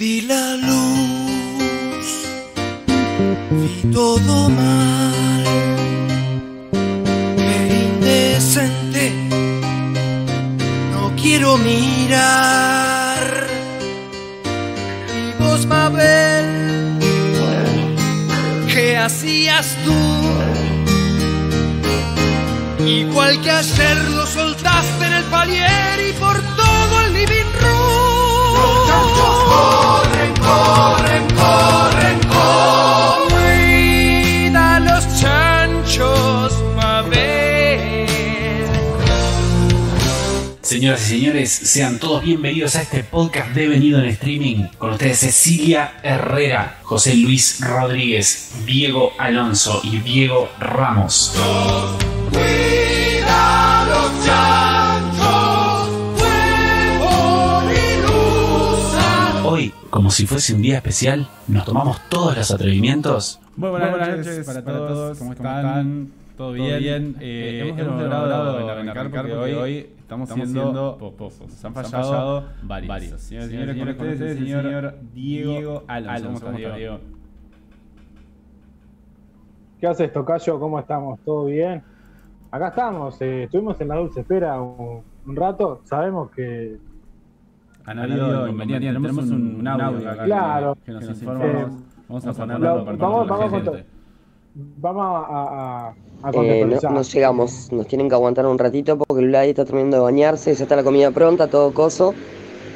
Encendí la luz, sean todos bienvenidos a este podcast de Venido en Streaming. Con ustedes Cecilia Herrera, José Luis Rodríguez, Diego Alonso y Diego Ramos. Cuida los chanchos, huevo y luz. Hoy, como si fuese un día especial, nos tomamos todos los atrevimientos. Muy buenas, noches, para, todos. ¿Cómo están? ¿Todo bien? Eh, hemos logrado en arrancar porque hoy estamos haciendo pozos. Nos han fallado varios. Señores, señores, con ustedes el señor Diego Alonso. ¿Cómo estás, Diego? ¿Qué haces, Tocayo? ¿Cómo estamos? ¿Todo bien? Acá estamos, eh, estuvimos en la dulce espera un, un rato, sabemos que... Han habido inconvenientes, tenemos un, un audio acá Claro. que, que nos informa. Eh, vamos, vamos a ponerlo lo- para vamos- vamos a Eh, no, llegamos, nos tienen que aguantar un ratito porque el Vladi está terminando de bañarse, ya está la comida pronta, todo coso,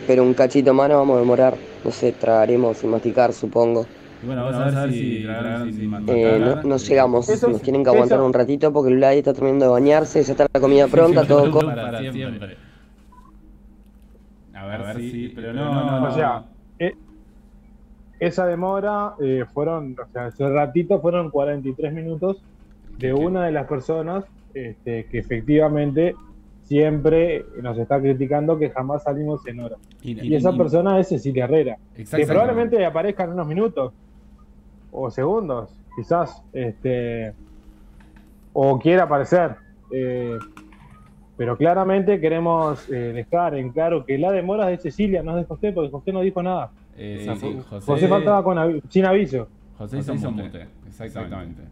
pero un cachito más nos vamos a demorar, no sé, tragaremos sin masticar, supongo. Y bueno, vamos a ver si. Eh, no, no llegamos, Eso- nos tienen que aguantar eso- un ratito porque el Vladi está terminando de bañarse, ya está la comida pronta, todo coso. para siempre. A ver, si, pero no, no, no. O sea, eh, esa demora eh, fueron, o sea, ese ratito fueron 43 minutos de una de las personas este, que efectivamente siempre nos está criticando que jamás salimos en hora. Y esa persona es Cecilia Herrera, que probablemente aparezca en unos minutos o segundos, quizás, este, o quiera aparecer. eh, pero claramente queremos eh, dejar en claro que la demora es de Cecilia, no es de José, porque José no dijo nada. Eh, José, José faltaba con avi- sin aviso. José hizo mute. Exactamente.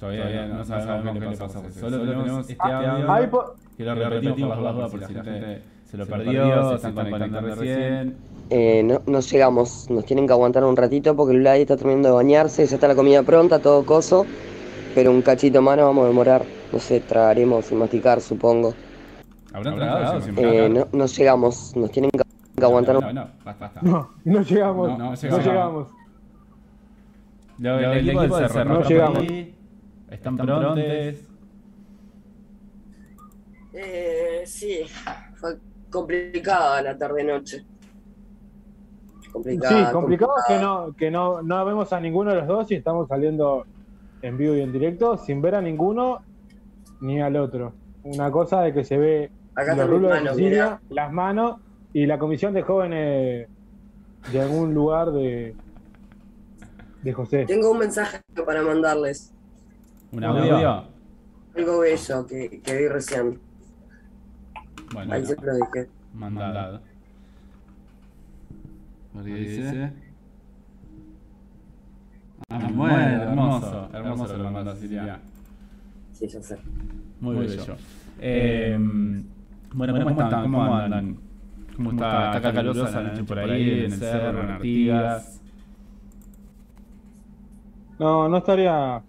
Todavía, no sabemos qué le pasó a José. Solo tenemos este audio que lo repetimos por las dudas por si la gente se lo perdió, se están conectando recién. Eh, no, no llegamos, nos tienen que aguantar un ratito porque el Vladi está terminando de bañarse, ya está la comida pronta, todo coso, pero un cachito más nos vamos a demorar, no sé, tragaremos sin masticar, supongo. ¿Habrán tragado? sin Eh, masticar? no, no llegamos, nos tienen que aguantar un No, no, basta, basta. no, no llegamos. No, no No, llegamos. llegamos. Lo- El equipo del Cerro No llegamos. ahí, Están prontes. Eh, sí, fue complicada la tarde-noche. Complicada. Sí, complicado es que no, que no, no vemos a ninguno de los dos y estamos saliendo en vivo y en directo sin ver a ninguno ni al otro. Una cosa de que se ve Acá los rulos de Cecilia, las manos y la comisión de jóvenes de algún lugar de, de José. Tengo un mensaje para mandarles. Un audio. Algo bello que, que vi recién. Bueno, Ahí se lo dije. mandado. A ver qué dice. Ah, bueno, hermoso. Hermoso lo mandó Silvia. Sí, ya sé. Muy bello. Eh, bueno, ¿cómo están? ¿Cómo andan? ¿Cómo está? ¿Está calurosa la noche por ahí, en el cerro, en Artigas? No, no estaría.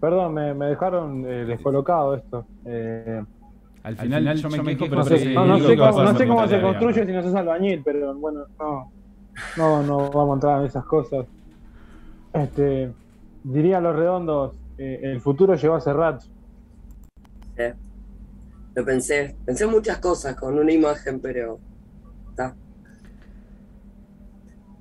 Perdón, me, me dejaron eh, descolocado esto. Eh, Al final yo me quejo, pero no sé, sí, no, no digo sé que cómo, vas a no sé cómo se construye si no sos albañil, pero bueno, no, no, no vamos a entrar en esas cosas. Este, diría los redondos, eh, el futuro llegó hace rato. Eh, Lo pensé. Pensé muchas cosas con una imagen, pero. Está.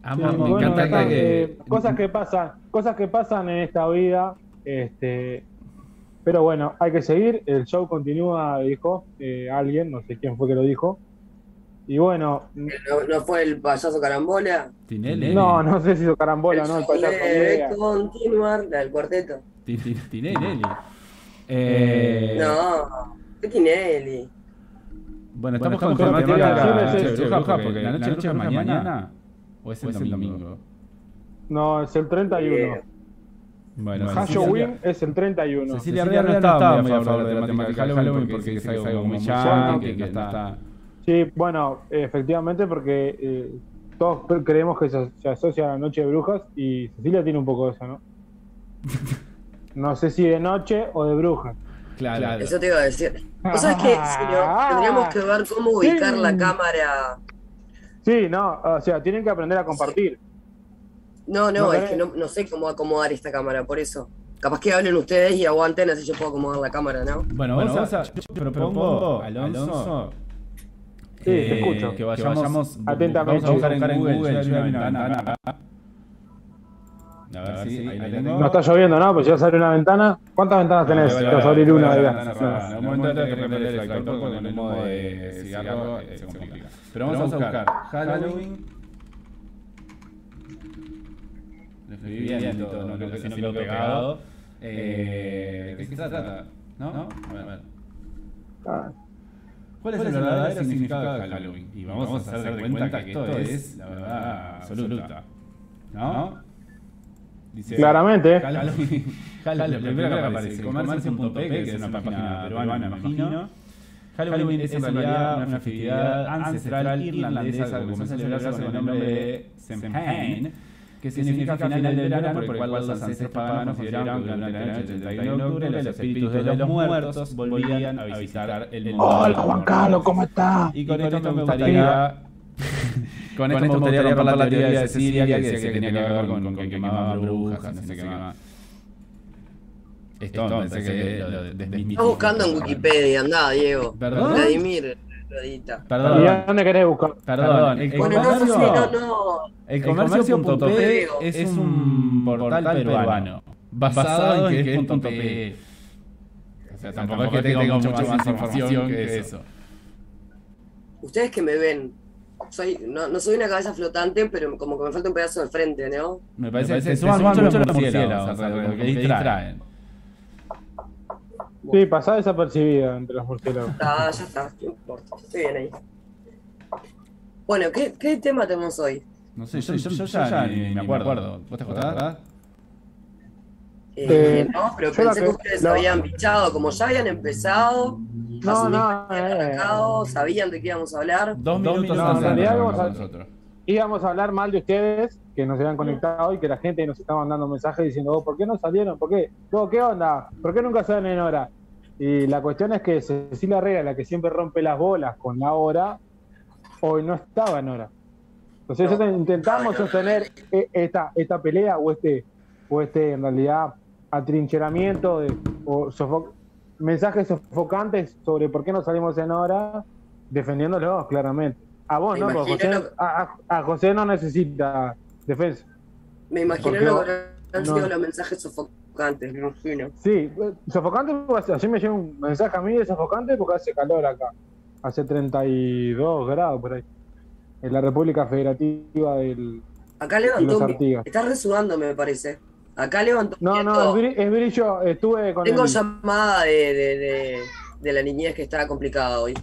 Amo, Sí, me bueno, encanta acá, que... eh, cosas que pasan, cosas que pasan en esta vida, este, pero bueno, hay que seguir, el show continúa, dijo eh, alguien, no sé quién fue que lo dijo. Y bueno, ¿No, no fue el payaso carambola? Tinelli. no, no sé si hizo carambola, ¿no? El payaso, Debe idea. continuar, la del cuarteto. Tin- tin- Tinelli. Eh, No, ¿qué Tinelli? Bueno, estamos con con temática temática de la noche de porque la noche de brujas es mañana o es el domingo. No, es el 31. Bueno, Halloween es el 31. Cecilia Rea no estaba muy a favor de la temática de Halloween porque es algo muy yankee, que no está... Sí, bueno, efectivamente, porque eh, todos creemos que se, se asocia a la noche de brujas y Cecilia tiene un poco de eso, ¿no? No sé si de noche o de brujas. Claro. Eso te iba a decir. ¿Vos sabés que tendríamos que ver cómo ubicar la cámara? Sí, no, o sea, tienen que aprender a compartir. No, no, No es que no, no sé cómo acomodar esta cámara, por eso. Capaz que hablen ustedes y aguanten, así yo puedo acomodar la cámara, ¿no? Bueno, vamos a, yo propongo, Alonso, Sí, te escucho. que vayamos Atentamente. Vamos a buscar en Google, yo vi una ventana. A ver si ahí la tengo. No está lloviendo, ¿no? Pues ya sale una ventana. ¿Cuántas ventanas tenés? Te vas a abrir una, vale. En un momento tengo que prender el extractor porque con el humo de cigarro eh, se complica. Pero vamos a buscar Halloween. Lo escribí bien y todo, no creo que si no quedó pegado. Eh, ¿De qué se trata? ¿No? A ver, a ver. Ah, ¿Cuál es el verdadero significado de Halloween? Y vamos a hacer de cuenta que esto es la verdad absoluta. ¿No? Dice, Claramente. Halloween, Halloween, primero que aparece, comercio.p, que es una página peruana, me imagino. Halloween es en realidad una festividad ancestral irlandesa que comenzó a celebrarse con el nombre de Samhain, que significa final del verano, por el cual los ancestros paganos consideraban que durante la noche del 31 de octubre los espíritus de los muertos volvían a visitar el mundo. Hola, Juan Carlos, ¿cómo estás? Y con, esto, me gustaría... Con esto me gustaría romper la teoría de Cecilia que decía que tenía que ver con, con que quemaban brujas, no sé qué más. Esto pensé que lo. Estás buscando en Wikipedia, andá, Diego. ¿Perdón? Vladimir, ¿Y Perdón, a dónde querés buscar? perdón. El Bueno, no sé si no, comercio, no. el comercio.p es un portal peruano basado en que es punto .p. O sea, tampoco es que tenga mucho más información que eso. Ustedes que me ven, soy, no, no soy una cabeza flotante, pero como que me falta un pedazo de frente, ¿no? Me parece que se suman mucho los murciélagos, o sea, como que distraen. Sí, pasá desapercibida entre los murciélagos. Ah, ya está, no importa, estoy bien ahí. Bueno, ¿qué, qué tema tenemos hoy? No sé, yo, yo, yo ya ni me acuerdo. ¿Vos te acordás? Eh, Eh, no, pero pensé que que- ustedes la- habían bichado, como ya habían empezado, No, no, eh. arrancado, sabían de qué íbamos a hablar. Dos minutos no, antes en realidad vamos a- nosotros. Íbamos a hablar mal de ustedes, que nos habían conectado y que la gente nos estaba mandando mensajes diciendo, oh, ¿por qué no salieron? ¿Por qué? Oh, ¿Qué onda? ¿Por qué nunca salen en hora? Y la cuestión es que Cecilia Herrera, la que siempre rompe las bolas con la hora, hoy no estaba en hora. Entonces No. nosotros intentamos sostener e- esta, esta pelea o este, o este en realidad atrincheramiento de, o sofo- mensajes sofocantes sobre por qué no salimos en hora, defendiéndolos claramente. A vos, Me ¿no? José, a, a- a José no necesita defensa. Me imagino lo que han no. sido los mensajes sofocantes, me imagino. Sí, sofocante, pues, así me llega un mensaje a mí de sofocante porque hace calor acá. Hace 32 grados por ahí. En la República Federativa del... Acá levantó. Estás resudando, me parece. Acá levantó No, no, es, bri- es brillo. Estuve con Tengo el- llamada de, de, de, de la niñez que está complicada hoy.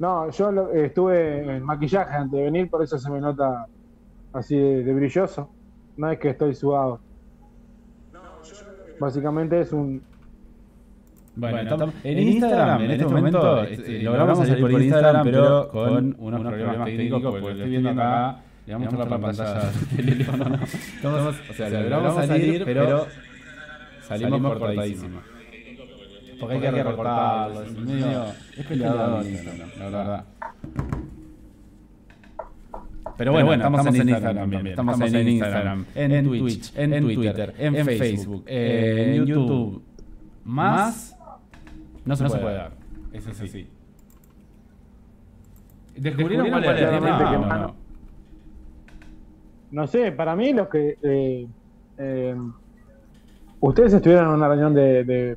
No, yo lo- estuve en maquillaje antes de venir, por eso se me nota así de, de brilloso. No es que estoy sudado. Básicamente es un... Bueno, estamos- en Instagram, en este momento, este, logramos salir por Instagram, pero con unos problemas técnicos, porque lo estoy viendo acá, le vamos a la pantalla o sea, logramos salir, pero salimos cortadísimos. Porque hay que recortarlo, es medio... Es peleador Instagram, la verdad. Pero bueno, estamos, en Instagram también. Estamos en Instagram, en Twitch, en Twitter, en Facebook, en YouTube. Más no se, puede dar. Eso es así. ¿Descubrieron cuál era el tema? no. no? No sé, para mí los que... eh, eh, ustedes estuvieron en una reunión de, de-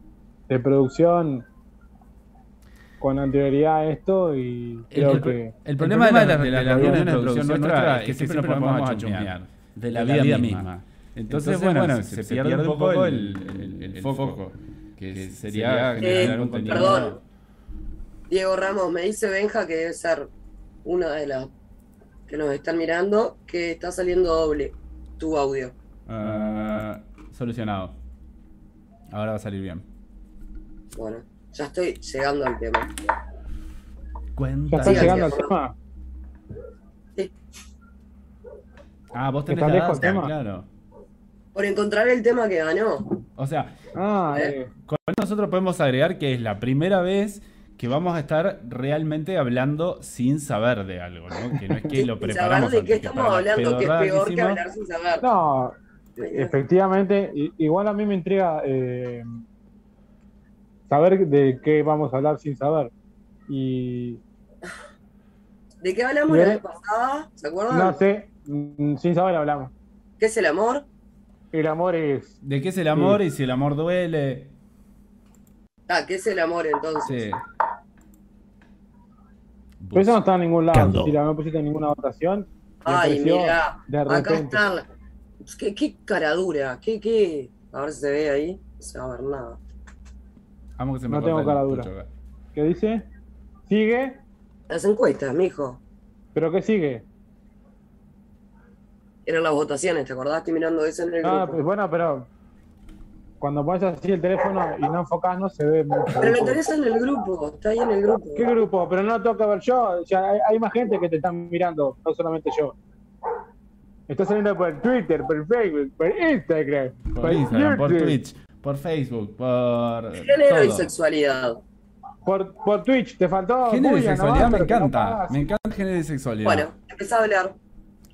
de producción con anterioridad a esto y creo el, que... el problema de, la- de reuniones de producción nuestra es que siempre nos ponemos a chusmear de la vida misma. Entonces, bueno, se, pierde un poco el, el- el foco, que sería generar Eh, un contenido. perdón, Diego Ramos, me dice Benja que debe ser una de las que nos están mirando, que está saliendo doble tu audio. Ah, solucionado. Ahora va a salir bien. Bueno, ya estoy llegando al tema. ¿Ya Cuenta. están Sí, llegando al tema? Ah, vos tenés ¿Está la data, tema? claro. Por encontrar el tema que ganó. O sea, Ah, ¿Eh? eh, con nosotros podemos agregar que es la primera vez que vamos a estar realmente hablando sin saber de algo, ¿no? Que no es que lo preparamos saber de qué que estamos hablando, que es peor que hablar sin saber. no, efectivamente, igual a mí me intriga eh, saber de qué vamos a hablar sin saber. Y ¿De qué hablamos la vez pasada? ¿Se acuerdan? no sé, mm, sin saber hablamos. ¿Qué es el amor? El amor es. ¿De qué es el amor y si el amor duele? Ah, ¿qué es el amor entonces? Sí. Pero eso no está en ningún lado. Si la no pusiste en ninguna votación. Ay, mira, de acá repente. está. ¿Qué, qué cara dura? ¿Qué, qué? A ver si se ve ahí. No se va a ver nada. Amo que se me No tengo cara dura. pucho. ¿Qué dice? ¿Sigue? Las encuestas, mijo. ¿Pero qué sigue? Eran las votaciones, ¿te acordás? Estoy mirando eso en el Ah, grupo. pues bueno, pero cuando pones así el teléfono y no enfocás, no se ve mucho. Pero lo interesa en el grupo, está ahí en el grupo. ¿Qué grupo? Pero no tengo que ver yo. O sea, hay, hay más gente que te están mirando, no solamente yo. Está saliendo por Twitter, por Facebook, por Instagram, Por Instagram, por YouTube, Twitch, por Facebook, por. Género y sexualidad. Por, por Twitch. Te faltó. Género y sexualidad nomás, me no encanta. me encanta género y sexualidad. Bueno, empezá a hablar.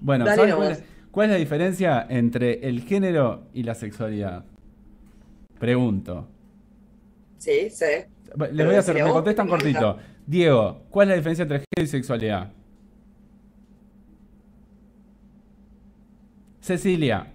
Bueno, Dale ¿sabes cuál es, cuál es la diferencia entre el género y la sexualidad? Pregunto. Sí, sí. Les voy a hacer, me contestan cortito. Diego, ¿cuál es la diferencia entre género y sexualidad? Cecilia.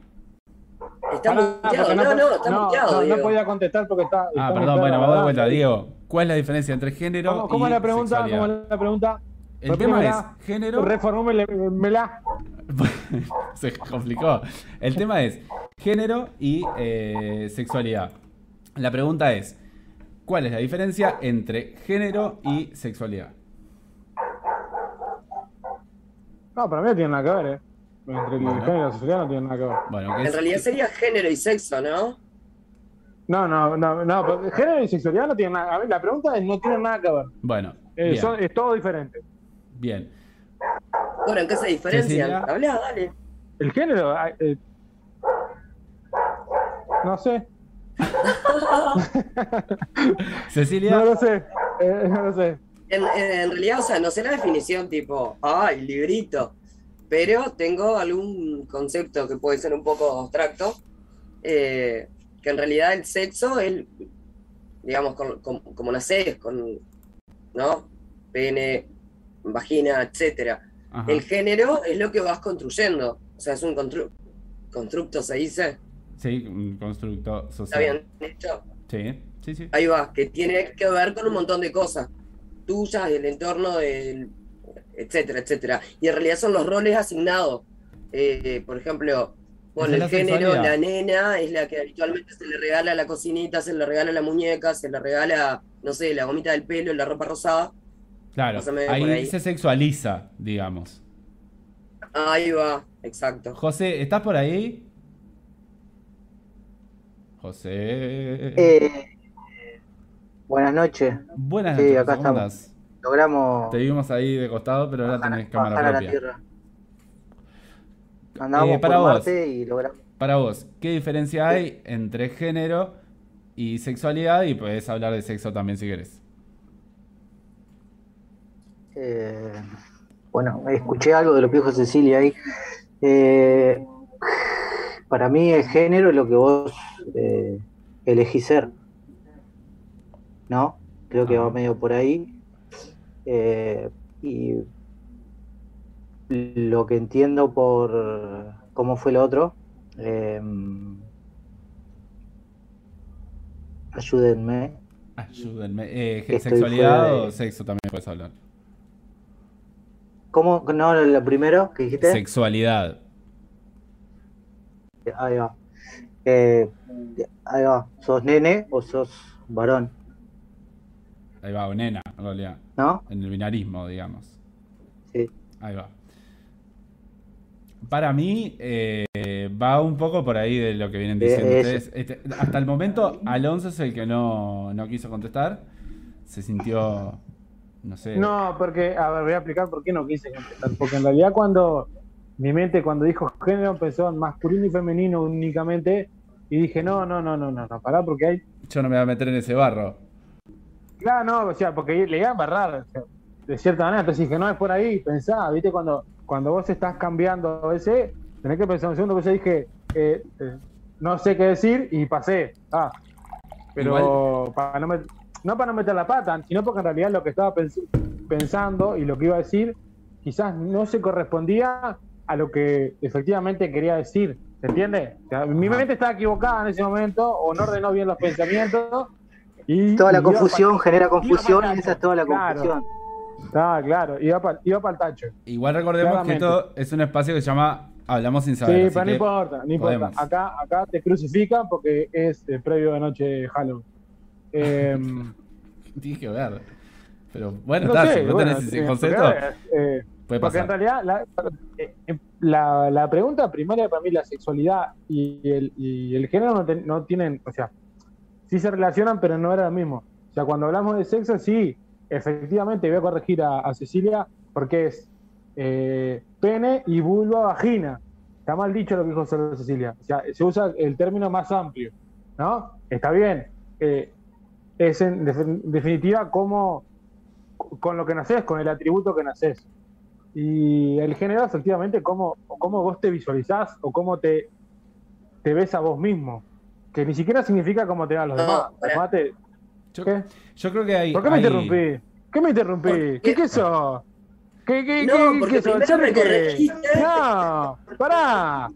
Está muteado. No, no, está no, muteado, no, podía contestar porque está. Ah, perdón, bueno, vamos de vuelta. Diego, ¿cuál es la diferencia entre género ¿Cómo, cómo y es la pregunta? ¿Cómo sexualidad? es la pregunta? El tema es género. Reformúlemela. Se complicó. El tema es género y eh, sexualidad. La pregunta es, ¿cuál es la diferencia entre género y sexualidad? No, para mí no tiene nada que ver, ¿eh? Entre el Bueno. género y la sexualidad no tiene nada que ver. Bueno, En es- realidad sería género y sexo, ¿no? No, no, no, no, pero género y sexualidad no tienen nada. A ver, la pregunta es, no tienen nada que ver. Bueno, Eh, bien, son- es todo diferente. bien. Bueno, ¿en qué se diferencian? Cecilia. Hablá, dale. El género, ah, eh, no sé, Cecilia, no lo sé, eh, no lo sé. En, en realidad, o sea, no sé la definición tipo, ay, librito, pero tengo algún concepto que puede ser un poco abstracto, eh, que en realidad el sexo es, digamos, con- con- como nacés, con, ¿no? Pene, vagina. Ajá. El género es lo que vas construyendo, o sea, es un constru- constructo, se dice, sí, un constructo ¿está social. bien dicho? Sí, sí, sí. Ahí va, que tiene que ver con un montón de cosas tuyas, del entorno, del, etcétera, etcétera. Y en realidad son los roles asignados. Eh, por ejemplo, bueno, Esa el la género, sexualidad. la nena es la que habitualmente se le regala la cocinita, se le regala la muñeca, se le regala, no sé, la gomita del pelo, la ropa rosada. Claro, ahí, se sexualiza, digamos. Ahí va, exacto. José, ¿estás por ahí? José. Eh, buenas noches. Buenas sí, noches, acá ¿cómo estamos. Logramos Te vimos ahí de costado, pero ahora tenés cámara a la propia. tierra. Andábamos Eh, para por vos. Marte y logramos. Para vos, ¿qué diferencia hay entre género y sexualidad? Y podés hablar de sexo también si querés. eh, bueno, escuché algo de lo que dijo Cecilia ahí. Eh, para mí el género es lo que vos elegís ser. ¿No? Creo que Ajá. va medio por ahí. Eh, y lo que entiendo por cómo fue lo otro. eh, ayúdenme. Ayúdenme. Eh, ¿Sexualidad de- o sexo también puedes hablar? ¿Cómo? No, lo primero que dijiste. Sexualidad. Ahí va. Eh, ahí va. ¿Sos nene o sos varón? Ahí va, o nena, en realidad. ¿no? En el binarismo, digamos. Sí. Ahí va. Para mí, eh, va un poco por ahí de lo que vienen diciendo Eh, ustedes. Este, hasta el momento, Alonso es el que no, no quiso contestar. Se sintió, no sé. No, porque, a ver, voy a explicar por qué no quise contestar. Porque en realidad cuando mi mente cuando dijo género pensó en masculino y femenino únicamente y dije, no, no, no, no, no, no, pará porque hay... Yo no me voy a meter en ese barro. Claro, no, o sea, porque le iba a embarrar, o sea, de cierta manera, entonces dije, no, es por ahí, pensá, viste, cuando, cuando vos estás cambiando ese, tenés que pensar un segundo, pues yo dije, eh, eh, no sé qué decir y pasé, ah, pero para no, met- no para no meter la pata, sino porque en realidad lo que estaba pens- pensando y lo que iba a decir quizás no se correspondía a lo que efectivamente quería decir, ¿se entiende? O sea, mi mente estaba equivocada en ese momento o no ordenó bien los pensamientos y... Toda la confusión genera confusión y esa es toda la Claro. confusión. Ah, claro, iba para iba el tacho. Igual recordemos Claramente. que esto es un espacio que se llama Hablamos sin saber. Sí, así pero no importa, no importa. podemos. Acá, acá te crucifican porque es el previo de noche de Halloween. Em, Tienes que ver. Pero bueno, no está, sé, si no bueno, tenés ese eh, concepto, porque, eh, puede porque pasar. en realidad la, eh, la, la pregunta primaria para mí, la sexualidad y el, y el género no, ten- no tienen, o sea, sí se relacionan, pero no era lo mismo. O sea, cuando hablamos de sexo, sí, efectivamente voy a corregir a, Cecilia porque es eh, pene y vulva vagina. Está mal dicho lo que dijo solo Cecilia. O sea, se usa el término más amplio, ¿no? Está bien. Eh, es en defin- definitiva como con lo que naces, con el atributo que naces. Y el género, efectivamente, cómo, cómo vos te visualizás o cómo te ves a vos mismo. Que ni siquiera significa cómo te ven los No, demás. te- Yo, ¿Qué? yo creo que hay. ¿Por qué me hay- interrumpí? ¿Qué me interrumpí? ¿Por ¿Qué, qué? qué sos? ¿Qué, qué, No, qué, porque qué primero ¿Cherry me qué? corregiste. No, pará.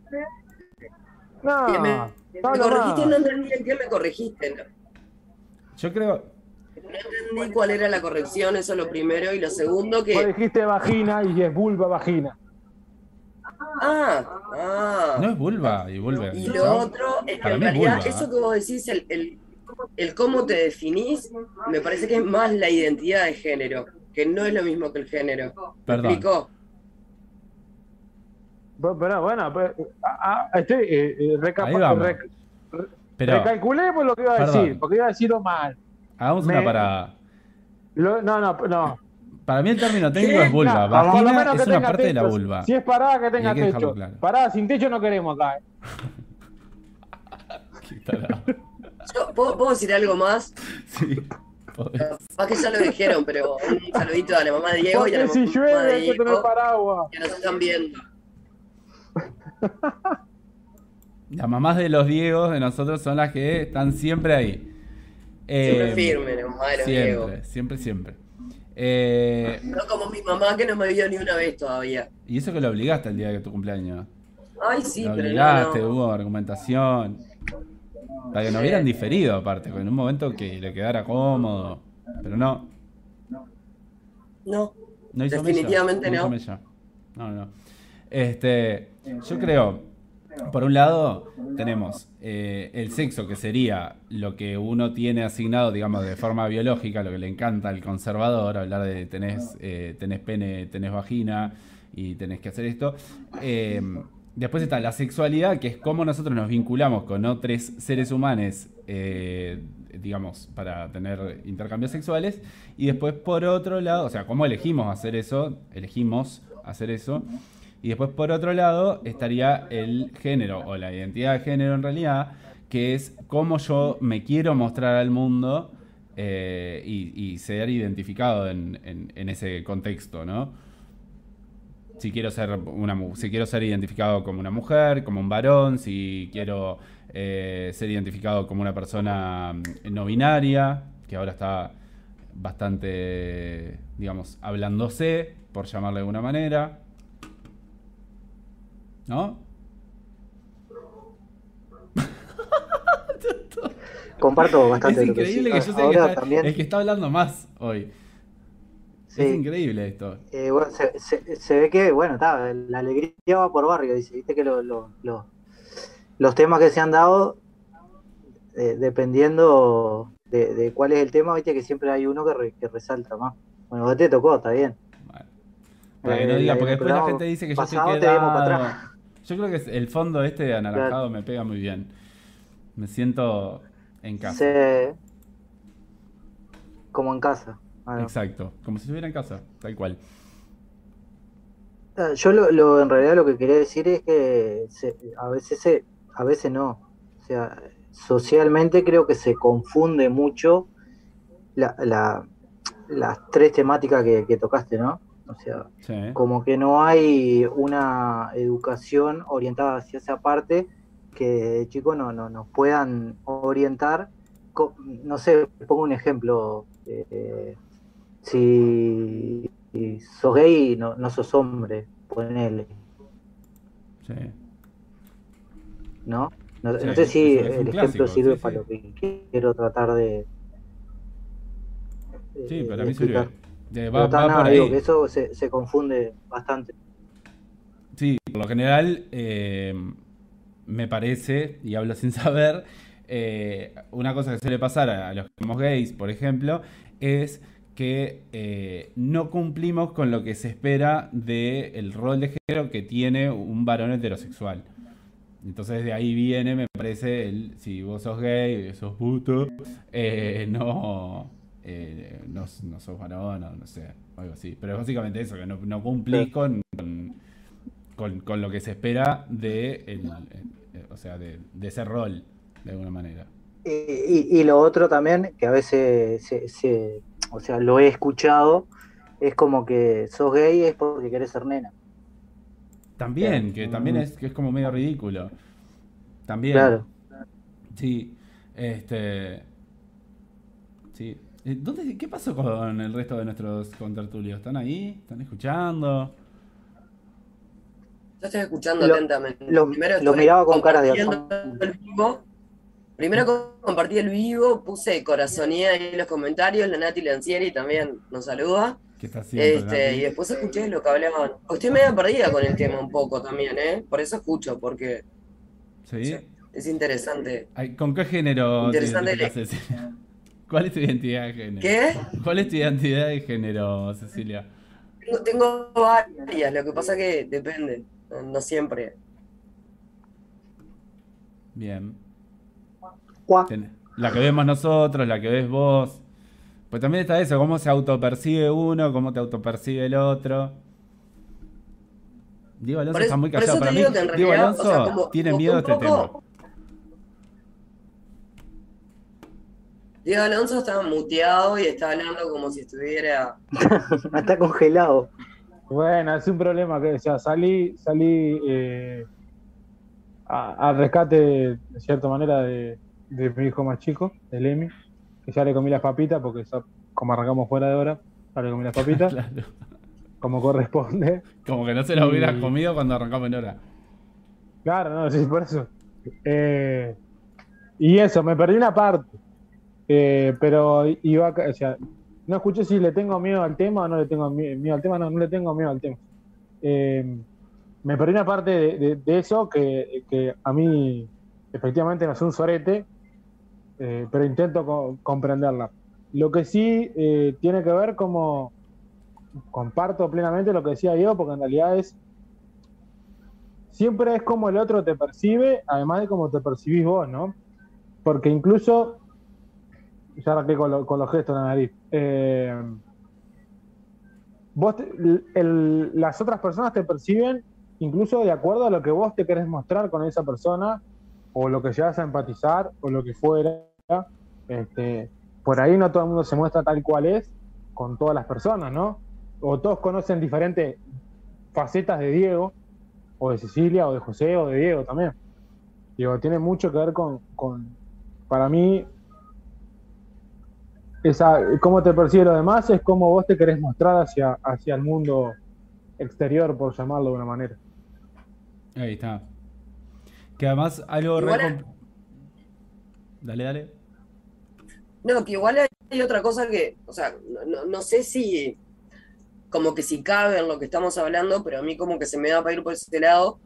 No, Que me, me corregiste, no. no entendí en qué me corregiste. No, Yo creo. No entendí cuál era la corrección, eso es lo primero. Y lo segundo Vos que. dijiste vagina y es vulva vagina. Ah, ah. No es vulva y vulva. Y lo otro es que en es realidad eso que vos decís, el, el, el cómo te definís, me parece que es más la identidad de género, que no es lo mismo que el género. ¿Me Perdón. explicó? Pero, pero, bueno, pues, ah, ah, estoy, eh, eh, recapa- Ahí vamos. rec- re- Pero recalculemos lo que iba a Perdón. decir, porque iba a decirlo mal. hagamos me- una parada. Lo- no, no, no. Para mí el término técnico es vulva. No, por lo Vagina menos que es una parte de la techo. vulva. Si es parada, que tenga que techo. claro. Parada sin techo no queremos acá. eh. Yo, ¿puedo, puedo decir algo más? Sí. Más que ya lo dijeron, pero un saludito a la mamá de Diego y a la si mamá llueve de hay que tener Diego paraguas. que nos están viendo. Las mamás de los Diegos de nosotros son las que están siempre ahí. Siempre Eh, firme, la mamá de los Diego. Siempre, siempre, siempre. Eh, No como mi mamá que no me vio ni una vez todavía. y eso que lo obligaste el día de tu cumpleaños. Ay, sí, lo pero obligaste, no, no. hubo argumentación. Para que no Sí. hubieran diferido, aparte, en un momento que le quedara cómodo. Pero no, No. no hizo Definitivamente mella, no. hizo. No, no. Este, yo creo, por un lado, tenemos eh, el sexo, que sería lo que uno tiene asignado, digamos, de forma biológica, lo que le encanta al conservador, hablar de tenés, eh, pene, tenés vagina y tenés que hacer esto. Eh, después está la sexualidad, que es cómo nosotros nos vinculamos con otros seres humanos, eh, digamos, para tener intercambios sexuales. Y después, por otro lado, o sea, cómo elegimos hacer eso, elegimos hacer eso. Y después, por otro lado, estaría el género o la identidad de género en realidad, que es cómo yo me quiero mostrar al mundo eh, y, ser identificado en, ese contexto, ¿no? Si quiero ser una si quiero ser identificado como una mujer, como un varón, si quiero eh, ser identificado como una persona mm, no binaria, que ahora está bastante, digamos, hablándose, por llamarle de alguna manera. ¿No? Comparto bastante es lo que increíble que yo el que, está, también, el que está hablando más hoy. sí, Es increíble esto. eh, bueno, se, se- se ve que, bueno, está, la alegría va por barrio, dice, viste que lo- lo- lo- los temas que se han dado eh, dependiendo de, cuál es el tema, viste que siempre hay uno que, que resalta más. Bueno, vos te tocó, está bien. Para que no diga, porque después la gente dice que yo estoy quedado. Yo creo que el fondo este de anaranjado me pega muy bien. Me siento en casa. Sí. Como en casa. Exacto, como si estuviera en casa, tal cual. Ah, yo lo, en realidad lo que quería decir es que a veces se, a veces no. O sea, socialmente creo que se confunde mucho la, las tres temáticas que, tocaste, ¿no? O sea, como que no hay una educación orientada hacia esa parte que de chicos no, no nos puedan orientar. No sé, pongo un ejemplo. Eh, si sos gay, no, no sos hombre, ponele. Sí. ¿No? No, sé si el ejemplo sirve para lo que quiero tratar de. sí, para mí sirve. Que eso se, se, confunde bastante. Sí, por lo general, eh, me parece, y hablo sin saber, eh, una cosa que suele pasar a los que somos gays, por ejemplo, es que eh, no cumplimos con lo que se espera del rol de género que tiene un varón heterosexual. Entonces de ahí viene, me parece, el, si vos sos gay, sos puto, eh, no, eh, no, no, sos varón, no, no, sé, algo así. Pero es básicamente eso, que no, no cumplís con, con, lo que se espera de, el, o sea, de, ese rol, de alguna manera. Y, lo otro también, que a veces se o sea, lo he escuchado, es como que sos gay es porque querés ser nena. También, que también es, que es como medio ridículo. También. Claro. Sí. Este. Sí. Eh, ¿Dónde, ¿Qué pasó con el resto de nuestros contertulios? ¿Están ahí? ¿Están escuchando? Yo estoy escuchando atentamente. Lo, Primero miraba con cara de asombro. Primero compartí el vivo, puse corazonía en los comentarios, la Nati Lancieri también nos saluda. ¿Qué está haciendo, este, y después escuché lo que hablaban. Estoy medio perdida con el tema un poco también, ¿eh? Por eso escucho, porque ¿Sí? es interesante. ¿Con qué género interesante ¿Cuál es tu identidad de género? ¿Qué? ¿Cuál es tu identidad de género, Cecilia? Tengo, tengo varias, lo que pasa que depende, no siempre. Bien. La que vemos nosotros, la que ves vos. Pues también está eso, cómo se autopercibe uno, cómo te autopercibe el otro. Diego Alonso está muy callado. Para mí, Diego Alonso tiene miedo a este tema. Diego Alonso está muteado y está hablando como si estuviera. está congelado. Bueno, es un problema que, o sea, salí, salí eh, al rescate, de cierta manera, de, de mi hijo más chico, el Emi, que ya le comí las papitas, porque como arrancamos fuera de hora, ya le comí las papitas, como corresponde. Como que no se las hubieras comido cuando arrancamos en hora. Claro, no, sí, por eso. Eh, y eso, me perdí una parte. Eh, pero iba, o sea, no escuché si le tengo miedo al tema o no le tengo miedo al tema, no, no le tengo miedo al tema. Eh, me perdí una parte de, eso que, que, a mí efectivamente no es un sorete, eh, pero intento comprenderla. Lo que sí tiene que ver como comparto plenamente lo que decía yo, porque en realidad es siempre es como el otro te percibe, además de cómo te percibís vos, ¿no? Porque incluso, ya arranqué con, los gestos en la nariz, eh, las otras personas te perciben incluso de acuerdo a lo que vos te querés mostrar con esa persona o lo que llegas a empatizar o lo que fuera. Este, por ahí no todo el mundo se muestra tal cual es con todas las personas, ¿no? O todos conocen diferentes facetas de Diego, o de Cecilia, o de José, o de Diego también. Digo, tiene mucho que ver con, con para mí, esa, cómo te percibe lo demás es cómo vos te querés mostrar hacia, hacia el mundo exterior, por llamarlo de una manera. Ahí está. Que además algo re... Dale, dale. No, que igual hay otra cosa que, o sea, no, sé si, como que si cabe en lo que estamos hablando, pero a mí como que se me va a ir por ese lado.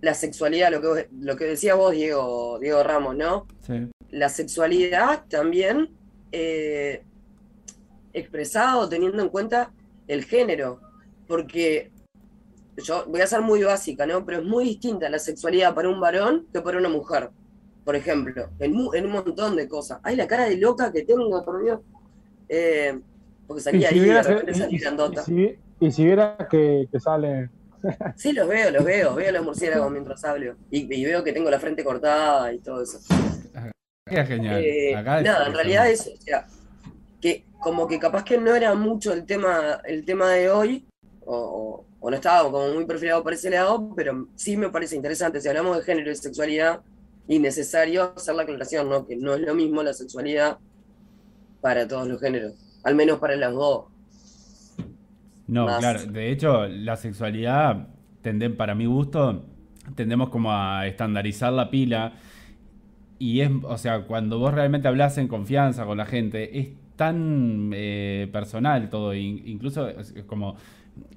La sexualidad, lo que, lo que decía vos, Diego, Diego Ramos, ¿no? Sí. La sexualidad también eh, expresado teniendo en cuenta el género, porque yo voy a ser muy básica, ¿no? Pero es muy distinta la sexualidad para un varón que para una mujer, por ejemplo, en, en un montón de cosas. Ay, la cara de loca que tengo, por Dios. Eh, porque salía ahí, de repente salí grandota. Y si viera que, que sale. Sí, los veo, los veo, veo a los murciélagos mientras hablo. Y, y veo que tengo la frente cortada y todo eso. Queda genial. Eh, Acá nada, en realidad es, o sea, que como que capaz que no era mucho el tema, el tema de hoy, o no estaba como muy perfilado por ese lado, pero sí me parece interesante. Si hablamos de género y sexualidad, innecesario hacer la aclaración, ¿no? Que no es lo mismo la sexualidad para todos los géneros, al menos para las dos. No, más. claro. De hecho, la sexualidad, tenden, para mi gusto, tendemos como a estandarizar la pila. Y es, o sea, cuando vos realmente hablas en confianza con la gente, es tan eh, personal todo, in- incluso es como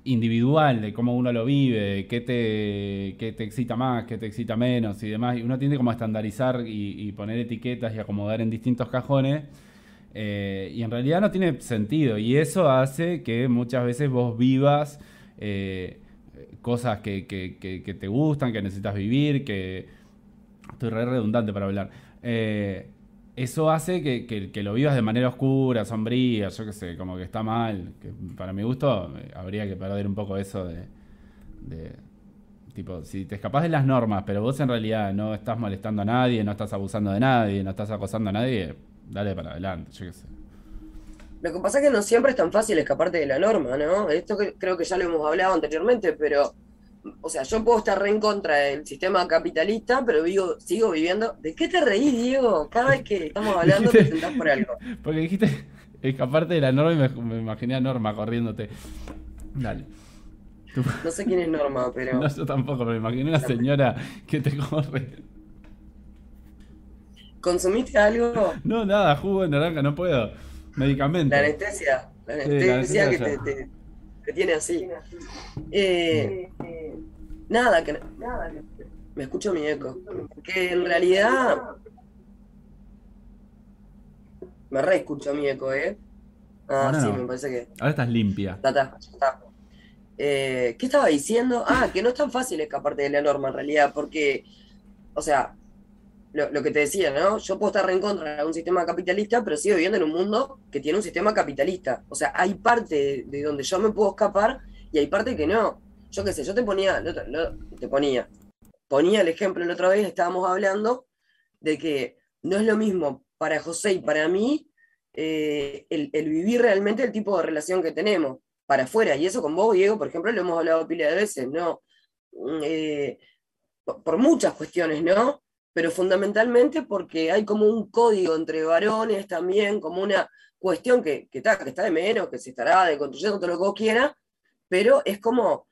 individual de cómo uno lo vive, qué te, qué te excita más, qué te excita menos y demás. Y uno tiende como a estandarizar y, y poner etiquetas y acomodar en distintos cajones. Eh, y en realidad no tiene sentido. Y eso hace que muchas veces vos vivas eh, cosas que, te gustan, que necesitas vivir, que... Estoy re redundante para hablar. Eh, eso hace que, lo vivas de manera oscura, sombría, yo qué sé, como que está mal. Que para mi gusto habría que perder un poco eso de, de- Tipo, si te escapás de las normas, pero vos en realidad no estás molestando a nadie, no estás abusando de nadie, no estás acosando a nadie, dale para adelante, yo qué sé. Lo que pasa es que no siempre es tan fácil escaparte de la norma, ¿no? Esto que- creo que ya lo hemos hablado anteriormente, pero, o sea, yo puedo estar re en contra del sistema capitalista, pero digo, sigo viviendo. ¿De qué te reís, Diego? Cada vez que estamos hablando te sentás por algo. Porque dijiste escaparte de la norma y me, me imaginé a Norma corriéndote. Dale. Tú- No sé quién es Norma, pero no, yo tampoco, pero me imaginé una señora que te corre. ¿Consumiste algo? No, nada, jugo de naranja, no puedo. Medicamento. La anestesia, la la anestesia que te, te- te tiene así. Eh, nada, que me escucho mi eco. Que en realidad me re escucho mi eco, ¿eh? Ah, Ahora sí, no. me parece que. Ahora estás limpia. Ya está, ya está. Eh, ¿qué estaba diciendo? Ah, que no es tan fácil escaparte de la norma en realidad, porque, o sea, lo, que te decía, ¿no? Yo puedo estar en contra de un sistema capitalista, pero sigo viviendo en un mundo que tiene un sistema capitalista. O sea, hay parte de, de donde yo me puedo escapar y hay parte que no. Yo qué sé, yo te ponía, te ponía, ponía el ejemplo la otra vez, estábamos hablando de que no es lo mismo para José y para mí eh, el, vivir realmente el tipo de relación que tenemos para afuera. Y eso con vos, Diego, por ejemplo, lo hemos hablado pila de veces, ¿no? Mm, eh, por muchas cuestiones, ¿no? Pero fundamentalmente porque hay como un código entre varones también, como una cuestión que, está, que está de menos, que se estará deconstruyendo todo lo que vos quieras, pero es como,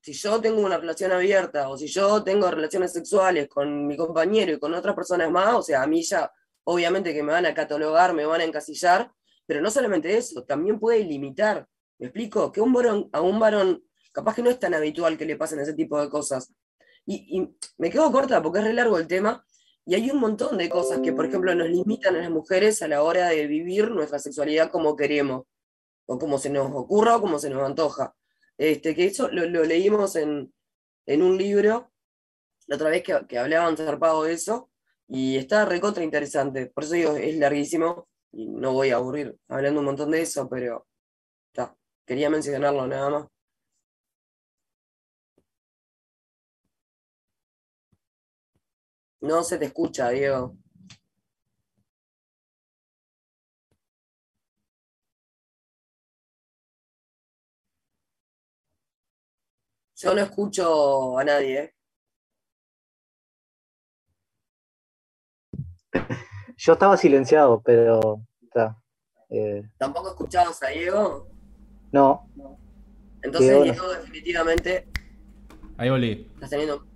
si yo tengo una relación abierta o si yo tengo relaciones sexuales con mi compañero y con otras personas más, o sea, a mí ya obviamente que me van a catalogar, me van a encasillar, pero no solamente eso, también puede limitar. ¿Me explico? Que un varón, a un varón, capaz que no es tan habitual que le pasen ese tipo de cosas. Y, y me quedo corta porque es re largo el tema, y hay un montón de cosas que, por ejemplo, nos limitan a las mujeres a la hora de vivir nuestra sexualidad como queremos, o como se nos ocurra o como se nos antoja. Este, que eso lo, leímos en, en un libro, la otra vez que, que hablaban zarpado de eso, y está recontra interesante. Por eso digo, es larguísimo y no voy a aburrir hablando un montón de eso, pero está, quería mencionarlo nada más. No se te escucha, Diego. Yo no escucho a nadie, ¿eh? Yo estaba silenciado, pero está. Eh, ¿Tampoco escuchabas a Diego? no, Entonces, Diego no. Diego, definitivamente Ahí volví, estás teniendo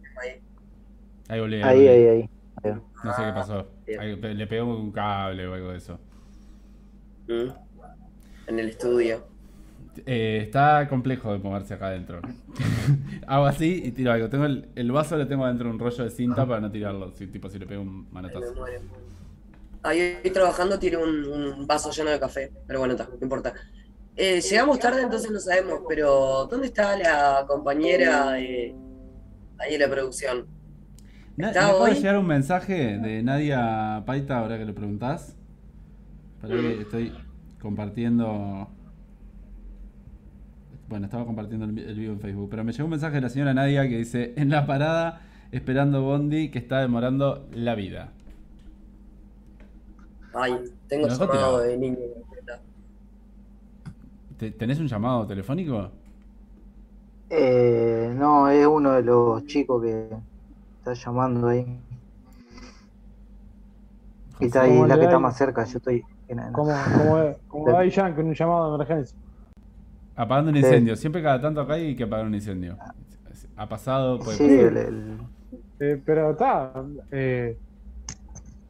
ahí. ahí ahí, ahí, ahí. ahí. No sé qué pasó. Ahí pe- le pegó un cable o algo de eso. Mm. En el estudio. Eh, está complejo de moverse acá adentro. Hago así y tiro algo. Tengo el, el vaso lo tengo dentro de un rollo de cinta para no tirarlo. Si, tipo si le pego un manotazo. Ahí trabajando tiré un, un vaso lleno de café, pero bueno, está, no importa. Eh, llegamos tarde, entonces no sabemos, pero ¿dónde está la compañera eh, ahí en la producción? Na- me ¿Está acaba de hoy? llegar un mensaje de Nadia Paita ahora que lo preguntás. Para que estoy compartiendo. Bueno, estaba compartiendo el, el vivo en Facebook, pero me llegó un mensaje de la señora Nadia que dice: En la parada, esperando Bondi, que está demorando la vida. Ay, tengo ¿Me dejó llamado de niño. ¿Te- ¿Tenés un llamado telefónico? Eh, no, es uno de los chicos que está llamando ahí. Y está ahí, ¿Cómo la que está más cerca, yo estoy en en- Como, como, como hay ya con un llamado de emergencia. Apagando un Sí. incendio. Siempre cada tanto acá hay que apagar un incendio. Ha pasado, puede Sí, pasar. el, el- Eh, pero está. Eh,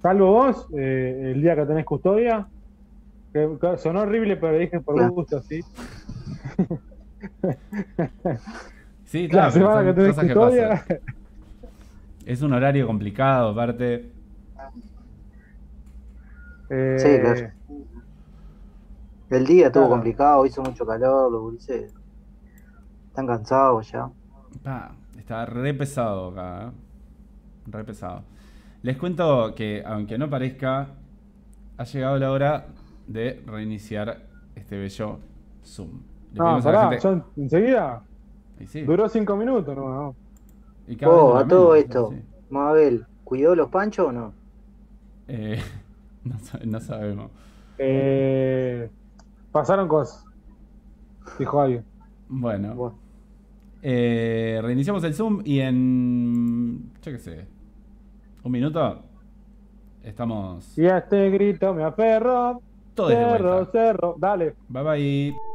salvo vos, eh, el día que tenés custodia. Que, que sonó horrible, pero dije por Claro. gusto, sí. Sí, La claro, pero semana son que tenés que custodia. Es un horario complicado, aparte. eh, Sí, claro. el día estuvo Claro. complicado, hizo mucho calor, los gurises están cansados ya. Está re pesado acá, ¿eh? Re pesado. Les cuento que, aunque no parezca, ha llegado la hora de reiniciar este bello Zoom. Le No, pedimos a la pará, gente- enseguida. Sí, Duró cinco minutos, no, no. Y cada vez Oh, a todo menos, esto, sí. Mabel, ¿cuidó los panchos o no? Eh, no, sa- no sabemos. Eh, pasaron cosas. Dijo alguien. Bueno, Bueno, eh, reiniciamos el Zoom y en. Yo qué sé. Un minuto. Estamos Y a este grito me aferro. todos de cerro, cerro. Dale. Bye bye.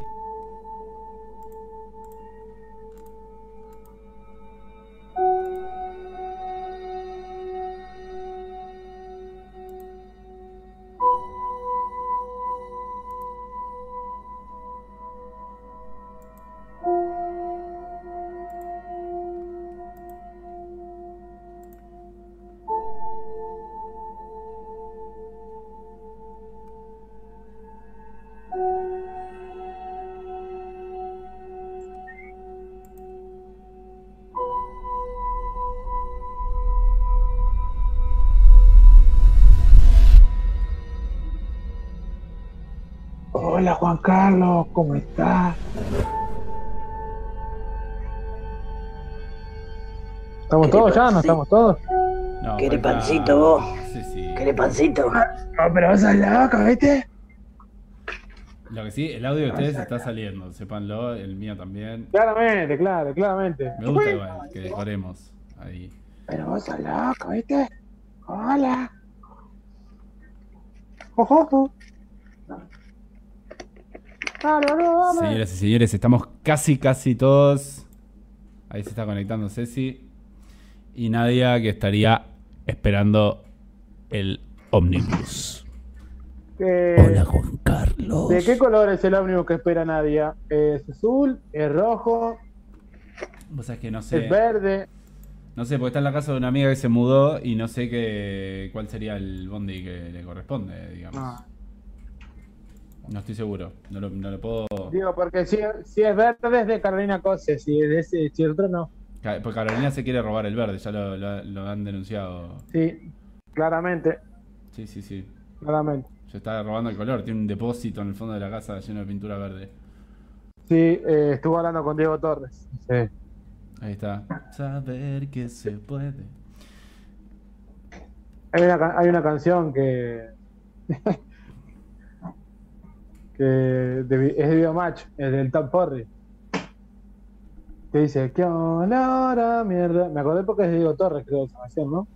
Juan Carlos, ¿cómo estás? ¿Estamos todos ya? ¿No estamos todos? No, ¿Querés falta- pancito vos? Sí, sí. ¿Querés pancito? No, pero vas a loca, ¿viste? Lo que sí, el audio de ustedes está saliendo, sépanlo, el mío también. Claramente, claro, claramente. Me gusta igual que decoremos ahí. Pero vos sos loco, ¿viste? Hola. Ojo. Señoras y señores, estamos casi, casi todos. Ahí se está conectando Ceci. Y Nadia que estaría esperando el ómnibus. Eh, Juan Carlos. ¿De qué color es el ómnibus que espera Nadia? ¿Es azul? ¿Es rojo? Vos sabés que no sé. ¿Es verde? No sé, porque está en la casa de una amiga que se mudó y no sé qué, cuál sería el bondi que le corresponde, digamos. No. No estoy seguro. No lo, no lo puedo. Digo, porque si, si es verde es de Carolina Cose, si es de ese, si otro no. Porque Carolina se quiere robar el verde, ya lo, lo- lo han denunciado. Sí, claramente, Sí, sí, sí. claramente. Se está robando el color, tiene un depósito en el fondo de la casa lleno de pintura verde. Sí, eh, estuvo hablando con Diego Torres. Sí. Ahí está. Saber que se puede. Hay una, hay una canción que. que de es de Videomatch, es del Top Forry. Que dice: ¿Qué olor a mierda? Me acordé porque es de Diego Torres, creo, esa canción, ¿no?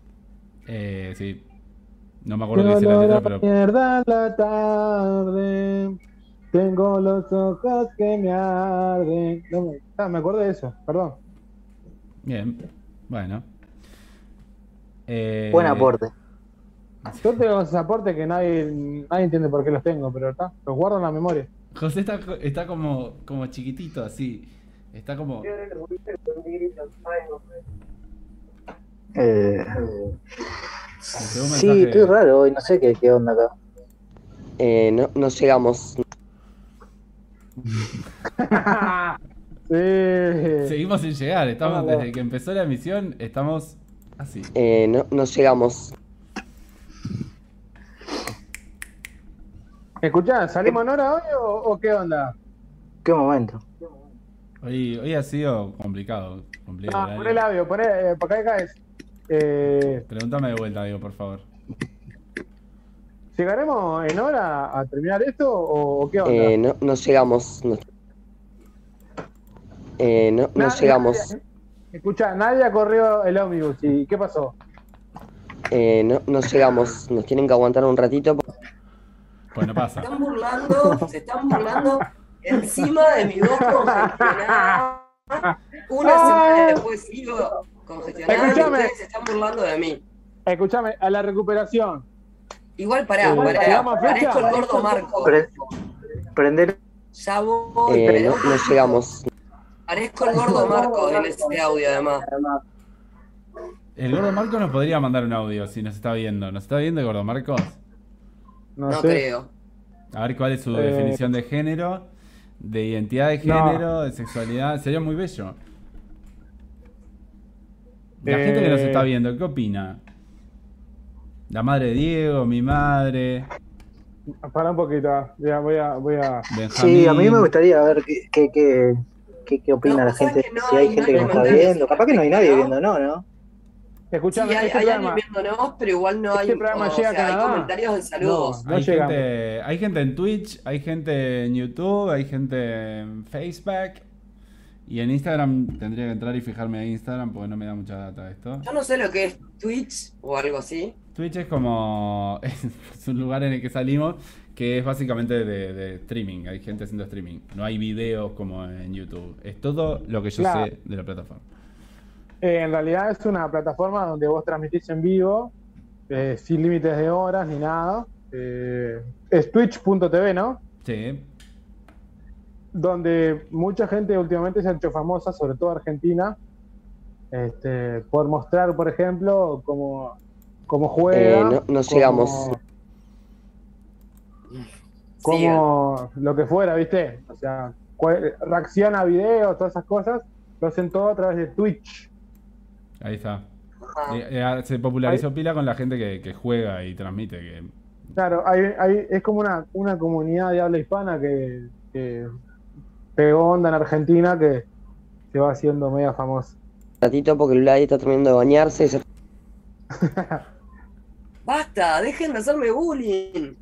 Eh, sí. No me ¿Qué acuerdo qué dice la letra, a pero. mierda en la tarde? Tengo los ojos que me arden. No me, ah, me acordé de eso, perdón. Bien. Bueno. Eh, Buen aporte. Yo tengo esos aportes que nadie, nadie entiende por qué los tengo, pero está, los guardo en la memoria. José está, está como, como chiquitito, así. Está como. Eh, sí, estoy raro hoy, no sé qué, qué onda acá. Eh, no, no llegamos. Sí. Seguimos sin llegar. Estamos, desde que empezó la emisión, estamos así. Eh, no, no llegamos. Escuchá, ¿salimos en hora hoy o, o qué onda? ¿Qué momento? Hoy, hoy ha sido complicado. complicado Ah, el pon el año. audio, pon el, eh, por acá caes. Eh, Pregúntame de vuelta, digo, por favor. ¿Llegaremos en hora a terminar esto o, o qué onda? Eh, no, no llegamos. No, Eh, no, no llegamos. nadie- escuchá, nadie corrió el ómnibus. ¿Y qué pasó? Eh, no, no llegamos. Nos tienen que aguantar un ratito. Pues no Se pasa. están burlando, se están burlando encima de mi voz congestionada. Una semana después sigo congestionada y ustedes se están burlando de mí. Escuchame, a la recuperación. Igual pará, pará, parezco el gordo Marco. Pre- prender. Ya voy, Eh, no, no llegamos. parezco el gordo Marco en ese audio además. El gordo Marcos nos podría mandar un audio si nos está viendo. ¿Nos está viendo el gordo Marcos? No, No sé. creo. A ver cuál es su Eh. definición de género, de identidad de No. género, de sexualidad. Sería muy bello. La Eh. gente que nos está viendo, ¿qué opina? La madre de Diego, mi madre, Para un poquito, ya voy a, voy a. Sí, a mí me gustaría ver qué, qué, qué, qué, qué opina No, la ¿sabes gente. si hay hay- gente que nos está viendo. Capaz que no hay nadie viendo, no, ¿no? Sí, Escuchame, hay, este hay programa. alguien viéndonos, pero igual no hay, Este programa o llega a sea, hay Canadá. comentarios de saludos. No Hay gente, hay gente en Twitch, hay gente en YouTube, hay gente en Facebook. Y en Instagram tendría que entrar y fijarme en Instagram porque no me da mucha data esto. Yo no sé lo que es Twitch o algo así. Twitch es como. Es un lugar en el que salimos que es básicamente de, de streaming. Hay gente haciendo streaming. No hay videos como en YouTube. Es todo lo que yo Claro. sé de la plataforma. Eh, en realidad es una plataforma donde vos transmitís en vivo, eh, sin límites de horas ni nada. Eh, es twitch.tv, ¿no? Sí. Donde mucha gente últimamente se ha hecho famosa, sobre todo Argentina, este, por mostrar, por ejemplo, cómo, cómo juega. Eh, no- no cómo- llegamos. como lo que fuera, ¿viste? O sea, reacciona a videos, todas esas cosas, lo hacen todo a través de Twitch. Ahí está. Ajá. Eh, eh, se popularizó pila con la gente que, que juega y transmite. Que, Claro, hay, hay- es como una, una comunidad de habla hispana que, que pegó onda en Argentina que se va haciendo media famosa. ratito porque Lula ahí está terminando de bañarse. y se- Basta, dejen de hacerme bullying.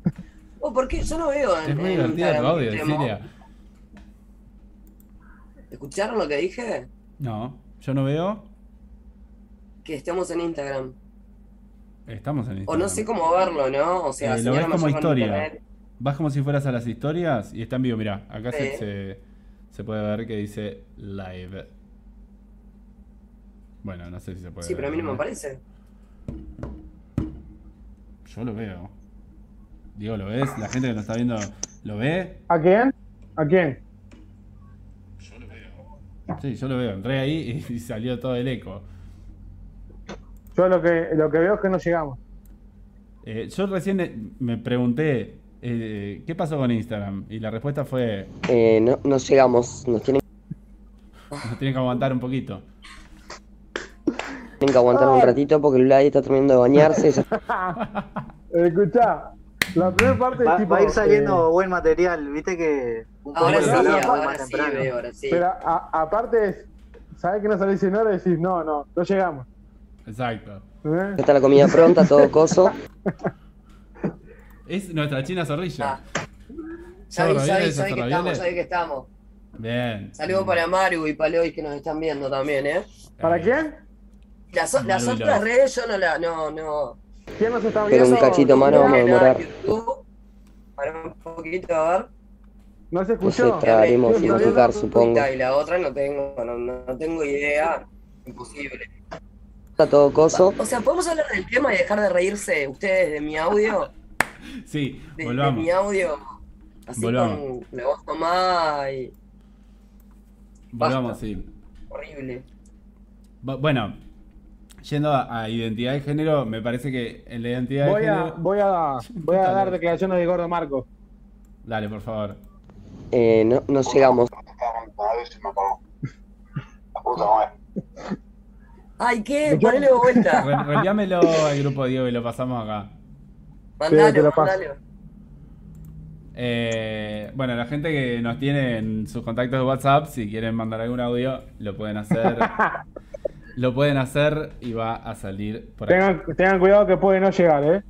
Oh, ¿por qué? Yo no veo en, es muy divertido tu Instagram audio, Cecilia. ¿Escucharon lo que dije? No, yo no veo. Que estemos en Instagram. Estamos en O Instagram. no sé cómo verlo, ¿no? O sea, Eh, lo ves como historia. Vas como si fueras a las historias y está en vivo. Mirá, acá se, Sí. se, se puede ver que dice live. Bueno, no sé si se puede Sí, ver. pero a mí no me aparece. Yo lo veo. Diego, ¿lo ves? La gente que nos está viendo, ¿lo ve? ¿A quién? ¿A quién? Sí, yo lo veo. Entré ahí y, y salió todo el eco. Yo lo que, lo que veo es que no llegamos. Eh, yo recién eh, me pregunté, eh, ¿qué pasó con Instagram? Y la respuesta fue, Eh, no, no llegamos. Nos tienen, nos tienen que aguantar un poquito. tienen que aguantar un ratito porque Lula ahí está terminando de bañarse. Escuchá, la primera parte es Va, tipo. va a ir saliendo eh, buen material, viste que un Ahora poco sí, ahora más ahora sí temprano. veo, ahora sí. pero a- aparte es. ¿Sabes que no salís en hora y decís, no, no, no llegamos? Exacto. ¿Eh? Ya está la comida pronta, todo coso. Es nuestra china zorrilla. Ah. Ya vi, ya ¿Ravioles, vi, ya vi que ravioles? estamos, vi que estamos. Bien. Saludos para Maru y Paloy que nos están viendo también, ¿eh? ¿Para quién? Las, las Maru otras redes yo no la, no, no. ¿Quién nos está Pero viendo? un cachito más no vamos a demorar. Para un poquito a ver. ¿No se escuchó? tragaremos ¿Quién sin nos está masticar, viendo? supongo. Y la otra no tengo, no, no tengo idea. Imposible. Está todo coso. O sea, ¿podemos hablar del tema y dejar de reírse ustedes de mi audio? Sí, De, de volvamos. mi audio. Así Volvamos. con la voz tomada y Volvamos, Basta. sí. horrible. Bu- Bueno, yendo a, a identidad de género, me parece que en la identidad Voy de a, género. voy a, voy a dar declaraciones de Gordo Marco. Dale, por favor. Eh, no, no llegamos. Ay, ¿qué? Yo- Ponele de vuelta. Re- Reenviámelo al grupo Diego y lo pasamos acá. te Mandalo, lo paso. mandalo. Eh, bueno, la gente que nos tiene en sus contactos de WhatsApp, si quieren mandar algún audio, lo pueden hacer. lo pueden hacer y va a salir por aquí. Tengan, tengan cuidado que puede no llegar, ¿eh?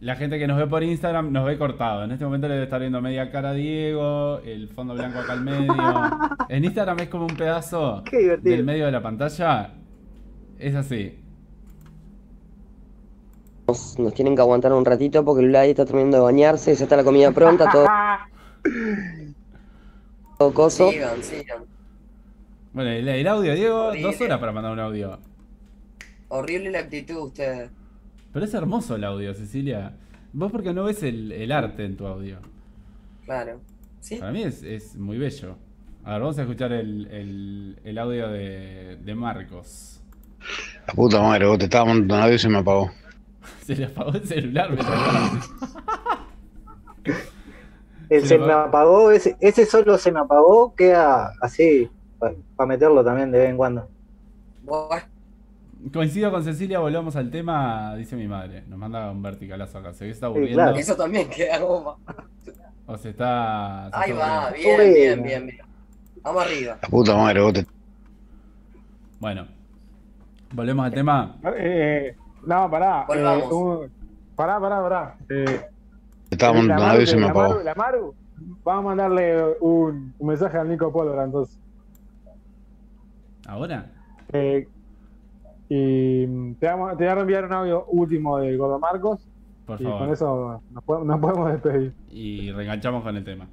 La gente que nos ve por Instagram nos ve cortado. En este momento le debe estar viendo media cara a Diego, el fondo blanco acá al medio. En Instagram es como un pedazo del medio de la pantalla. Es así. Nos, nos tienen que aguantar un ratito porque Lula está terminando de bañarse, ya está la comida pronta, todo, todo coso. Sigan, sigan. Bueno, el, el audio, Diego, Horrible. dos horas para mandar un audio. Horrible la actitud de ustedes. Pero es hermoso el audio, Cecilia. Vos porque no ves el, el arte en tu audio. Claro. ¿Sí? Para mí es, es muy bello. A ver, vamos a escuchar el, el- el audio de, de Marcos. La puta madre, vos te estaba audio y se me apagó. Se le apagó el celular, me. El Se se me apagó, ese, ese solo se me apagó, queda así, para meterlo también de vez en cuando. Coincido con Cecilia, volvamos al tema, dice mi madre. Nos manda un verticalazo acá. ¿Se ve que está Sí, aburriendo? claro. eso también queda goma. ¿O se está.? se Ahí está va, bien, bien, bien, bien. Vamos arriba. La puta madre, vos te Bueno, volvemos al tema. Eh, no, pará. Eh, un- pará, pará, pará. Eh, estaba la Maru, audio y se me la apagó. Maru, la Maru, vamos a mandarle un, un mensaje al Nico Pólvora, entonces. ¿Ahora? Eh, y te, vamos, te voy a enviar un audio último de Gordo Marcos Por y con favor. eso nos, podemos- nos podemos despedir. Y reenganchamos con el tema.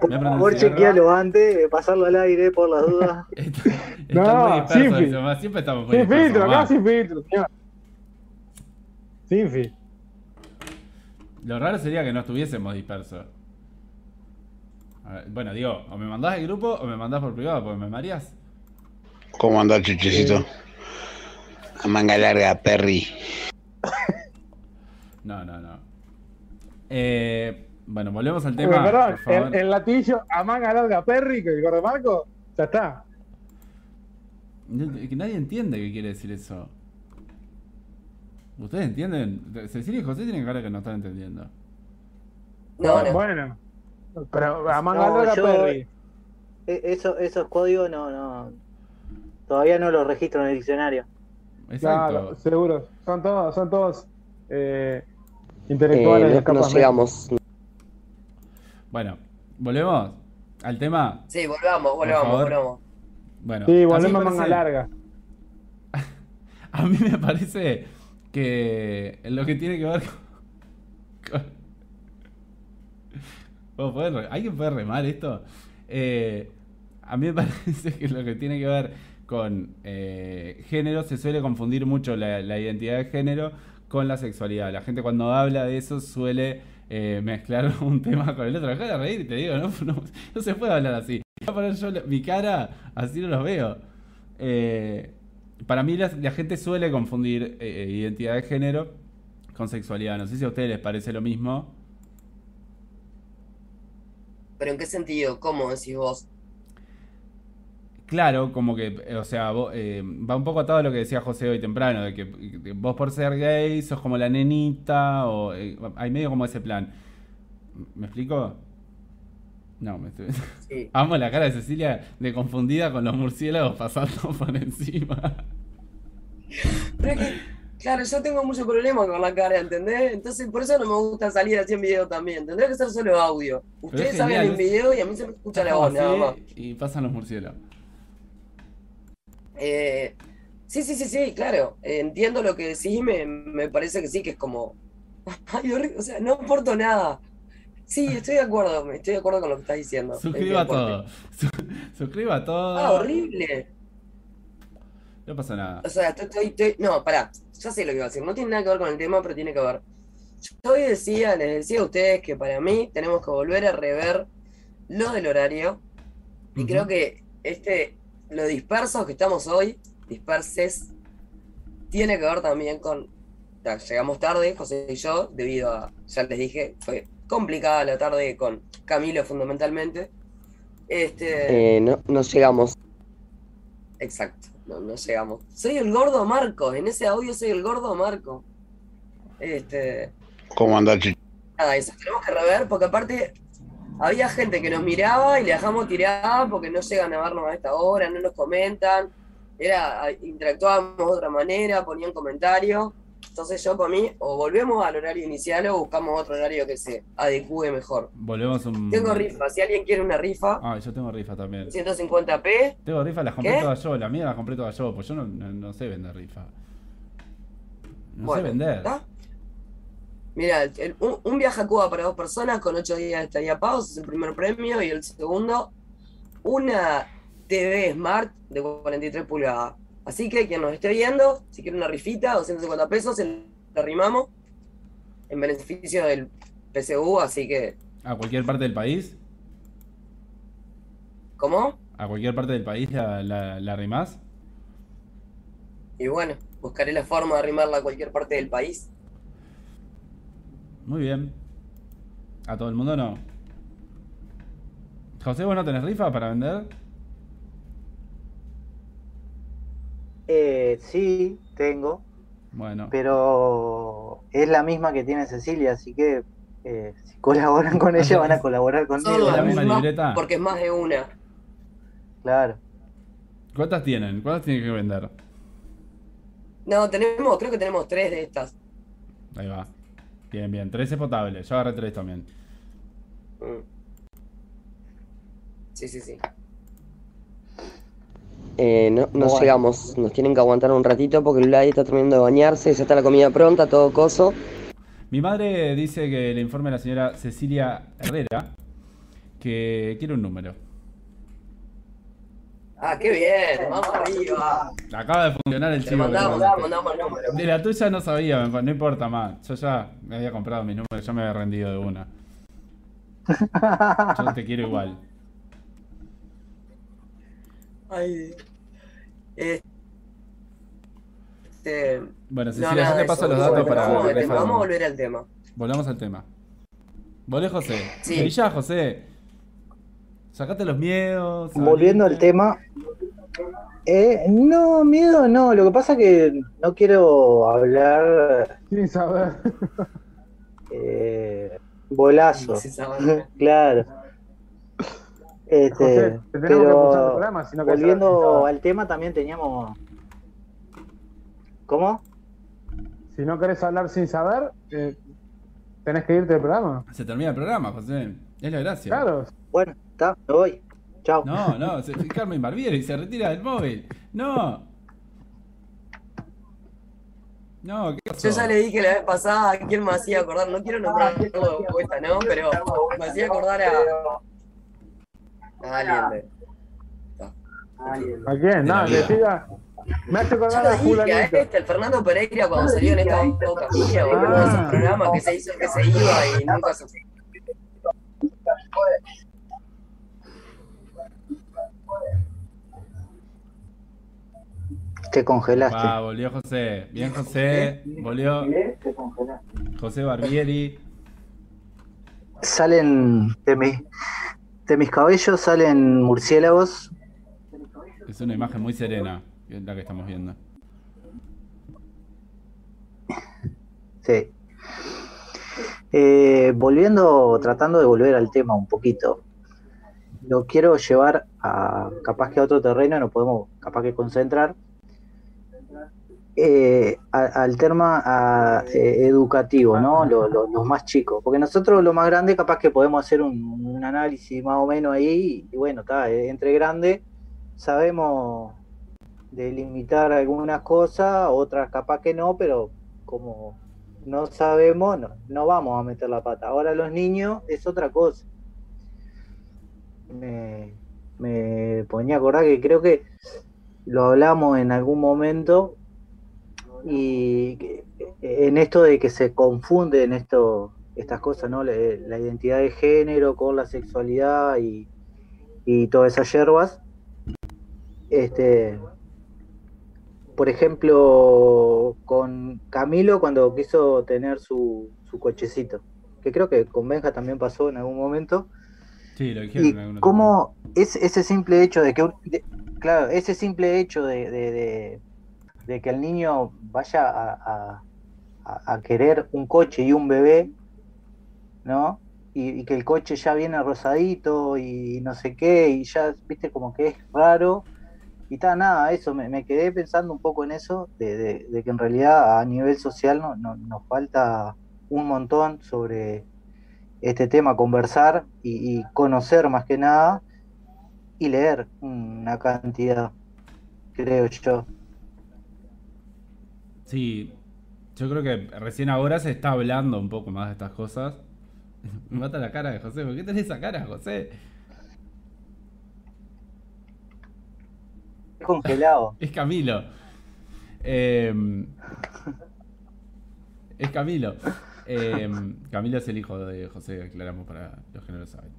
Por favor, chequealo antes, de pasarlo al aire por las dudas. Está, está No, sin eso, fil- ma, Siempre estamos Sin dispersos. filtro, acá sin filtro, señor. Sin filtro. Lo raro sería que no estuviésemos dispersos. Ver, bueno, digo, o me mandás al grupo o me mandás por privado, porque me mareás. ¿Cómo anda, chichecito? A manga larga, Perry. No, no, no. Eh, bueno, volvemos al Eh, tema. perdón, por favor. el, el latillo a manga larga Perry, que el Gordo Marcos, ya está. Que Nadie entiende qué quiere decir eso. ¿Ustedes entienden? Cecilia y José tienen cara que no están entendiendo. No, no. Bueno, pero a manga No, larga yo- Perry. E- Eso, esos códigos no, no. Todavía no los registro en el diccionario. Exacto. Claro, seguro. Son todos, son todos eh, Eh, intelectuales de no, llegamos. Bueno, volvemos al tema. Sí, volvamos, volvamos, volvamos. Bueno, Sí, volvemos a manga parece- larga. A mí me parece que lo que tiene que ver con... con- ¿Vos podés re- ¿Alguien puede remar esto? Eh, a mí me parece que lo que tiene que ver con eh, género se suele confundir mucho la, la identidad de género con la sexualidad. La gente cuando habla de eso suele eh, mezclar un tema con el otro. Acá de reír, te digo, no, no, se puede hablar así. Voy a poner yo mi cara, así no los veo. Eh, para mí la, gente suele confundir eh, identidad de género con sexualidad. No sé si a ustedes les parece lo mismo. Pero ¿en qué sentido? ¿Cómo decís vos? Claro, como que, eh, o sea, eh, va un poco atado a lo que decía José hoy temprano, de que vos por ser gay sos como la nenita, o eh, hay medio como ese plan. ¿Me explico? No, me estoy... Sí. Amo la cara de Cecilia de confundida con los murciélagos pasando por encima. Pero es que, claro, yo tengo mucho problema con la cara, ¿entendés? Entonces, por eso no me gusta salir así en video también. Tendría que ser solo audio. Ustedes genial, en video y a mí se me escucha la voz, nada más. Y pasan los murciélagos. Eh, sí, sí, sí, sí, claro. Entiendo lo que decís, me, me parece que sí, que es como. Ay, horrible, o sea, no aporto nada. Sí, estoy de acuerdo, estoy de acuerdo con lo que estás diciendo. Suscriba Es todo. suscriba todo. Ah, horrible. No pasa nada. O sea, estoy, estoy- estoy- No, pará, ya sé lo que iba a decir. No tiene nada que ver con el tema, pero tiene que ver. yo hoy decía, les decía a ustedes que para mí tenemos que volver a rever lo del horario. Y creo que este, lo dispersos que estamos hoy, disperses, tiene que ver también con. ya, llegamos tarde, José y yo, debido a. Ya les dije, fue complicada la tarde con Camilo fundamentalmente. Este. Eh, no, no llegamos. Exacto, no, no llegamos. Soy el gordo Marco, en ese audio soy el gordo Marco. Este. ¿Cómo andás? Nada, eso tenemos que rever, porque aparte había gente que nos miraba y le dejamos tirada porque no llegan a vernos a esta hora, no nos comentan, era, interactuábamos de otra manera, ponían comentarios. Entonces yo para mí, o volvemos al horario inicial o buscamos otro horario que se adecue mejor. Volvemos un. Tengo rifa, si alguien quiere una rifa, Ah, yo tengo rifa también. 150p, Tengo rifa, las compré ¿Qué? todas yo. La mía las compré todas yo, pues yo no, no- no sé vender rifa. No Bueno, sé vender. ¿está? Mira, el- un, un viaje a Cuba para dos personas con ocho días de estadía pagos es el primer premio y el segundo, una TV Smart de 43 pulgadas. Así que quien nos esté viendo, si quiere una rifita, 250 pesos, se la arrimamos en beneficio del PSU, así que, ¿A cualquier parte del país? ¿cómo? ¿A cualquier parte del país la, la, la arrimás? Y bueno, buscaré la forma de arrimarla a cualquier parte del país. Muy bien. ¿A todo el mundo no? José, ¿vos no tenés rifa para vender? Eh, sí, tengo, Bueno. pero es la misma que tiene Cecilia, así que eh, si colaboran con ella van a colaborar conmigo. la las misma libreta? porque es más de una. Claro. ¿Cuántas tienen? ¿Cuántas tienen que vender? No, tenemos, creo que tenemos tres de estas. Ahí va. Bien, bien. 13 potables. Yo agarré 3 también. Mm. Sí, sí, sí. Eh, no, no Bueno. llegamos. Nos tienen que aguantar un ratito porque Vladi está terminando de bañarse, ya está la comida pronta, todo coso. Mi madre dice que le informe a la señora Cecilia Herrera que quiere un número. Ah, qué bien, vamos arriba. Acaba de funcionar el chivo. mandamos, te- mandamos el número. De la tuya no sabía, no importa más. Yo ya me había comprado mi número, yo me había rendido de una. Yo te quiero igual. Ay. Este. Bueno, no, Cecilia, nada yo te paso eso. los datos para vamos, vamos a volver al tema. Volvamos al tema. ¿Volé, José? Sí. Y ya, José. Sacate los miedos. Volviendo al tema. Eh, no, miedo no. Lo que pasa es que no quiero hablar Sin saber. eh, bolazo. Sí, sabe. claro. Este, José, te tenemos que escuchar el pero programa, si no querés volviendo saber al tema también teníamos. ¿Cómo? Si no querés hablar sin saber, eh, tenés que irte del programa. Se termina el programa, José. Es la gracia. Claro. Bueno, está, me voy. Chao. No, no, se, Carmen Barbieri se retira del móvil. No. No, ¿qué pasó? Yo ya le dije la vez pasada a quién me hacía acordar, no quiero nombrar de vuelta, ¿no? Pero me hacía acordar a. a alguien de. ¿A quién? No, que siga. Me hace acordar a Fulanito. este, el Fernando Pereira, cuando salió en esta capilla, o en uno de esos programas que se hizo que se iba y nunca se. Te congelaste. Va, volvió José. Bien, José. Volvió José Barbieri. Salen de, mi- de mis cabellos salen murciélagos. Es una imagen muy serena, la que estamos viendo. Sí. Eh, volviendo, tratando de volver al tema un poquito. Lo quiero llevar a capaz que a otro terreno, no podemos capaz que concentrar. Eh, al tema eh, educativo, ¿no? Lo- lo- los más chicos. Porque nosotros, lo más grande, capaz que podemos hacer un, análisis más o menos ahí. Y bueno, está, eh, entre grande sabemos delimitar algunas cosas, otras capaz que no, pero como no sabemos, no, no vamos a meter la pata. Ahora los niños es otra cosa. Me, me ponía a acordar que creo que lo hablamos en algún momento y en esto de que se confunden esto, estas cosas, ¿no? La, la identidad de género con la sexualidad y, y todas esas yerbas. Este, por ejemplo, con Camilo cuando quiso tener su, su cochecito, que creo que con Benja también pasó en algún momento. Sí, lo dijeron cómo es, ese simple hecho de que, de- claro, ese simple hecho de, de- de- de que el niño vaya a, a- querer un coche y un bebé, ¿no? Y, que el coche ya viene rosadito y no sé qué, y ya, viste, como que es raro. Y está, nada, eso, me, quedé pensando un poco en eso, de, que en realidad a nivel social no, no- nos falta un montón sobre este tema, conversar y conocer más que nada y leer una cantidad, creo yo. Sí, yo creo que recién ahora se está hablando un poco más de estas cosas. Me mata la cara de José. ¿Por qué tenés esa cara, José? Es congelado. Es Camilo. Eh, es Camilo. Eh, Camilo es el hijo de José, aclaramos para los que no lo saben.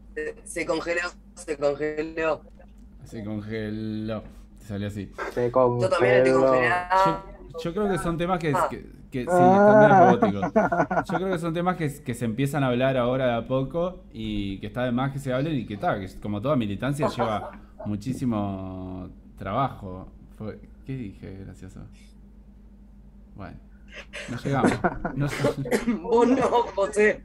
Se, congeló, se congeló. Se congeló. Salió así. Se Yo también estoy congeló. congelada. Yo, yo creo que son temas que, que, que- sí, Ah. están medio robóticos. Yo creo que son temas que, que se empiezan a hablar ahora de a poco y que está de más que se hablen y que está, que como toda militancia lleva muchísimo trabajo. Fue- ¿Qué dije, gracioso? Bueno, no llegamos. No- Vos no, José.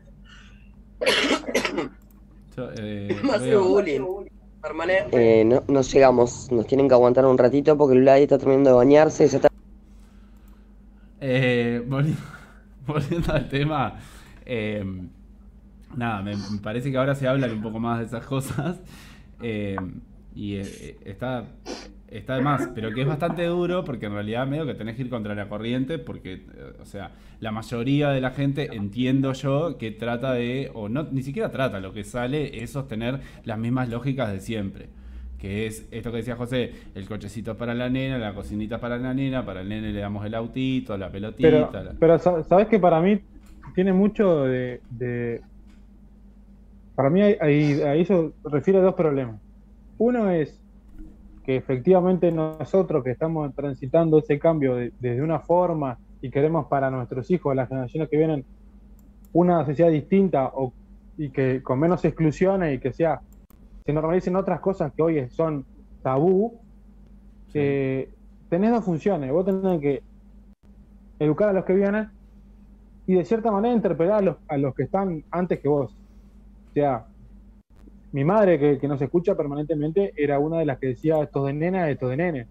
yo, eh, bullying. Permanente. Eh, no, no llegamos, nos tienen que aguantar un ratito porque el Vladi está terminando de bañarse y se está Eh, volvi- volviendo al tema, eh, nada, me, parece que ahora se hablan un poco más de esas cosas eh, y eh, está, está de más, pero que es bastante duro porque en realidad medio que tenés que ir contra la corriente porque, eh, o sea, la mayoría de la gente entiendo yo que trata de, o no, ni siquiera trata, lo que sale es sostener las mismas lógicas de siempre. Que es esto que decía José, el cochecito para la nena, la cocinita para la nena, para el nene le damos el autito, la pelotita. Pero, la- pero sabes que para mí tiene mucho de. de- para mí hay, hay- a eso refiere a dos problemas. Uno es que efectivamente nosotros que estamos transitando ese cambio de- desde una forma y queremos para nuestros hijos, las generaciones que vienen, una sociedad distinta o, y que con menos exclusiones y que sea se normalicen otras cosas que hoy son tabú, eh, tenés dos funciones. Vos tenés que educar a los que vienen y de cierta manera interpelar a los, a los que están antes que vos. O sea, mi madre que, que nos escucha permanentemente era una de las que decía esto de nena, esto de nene.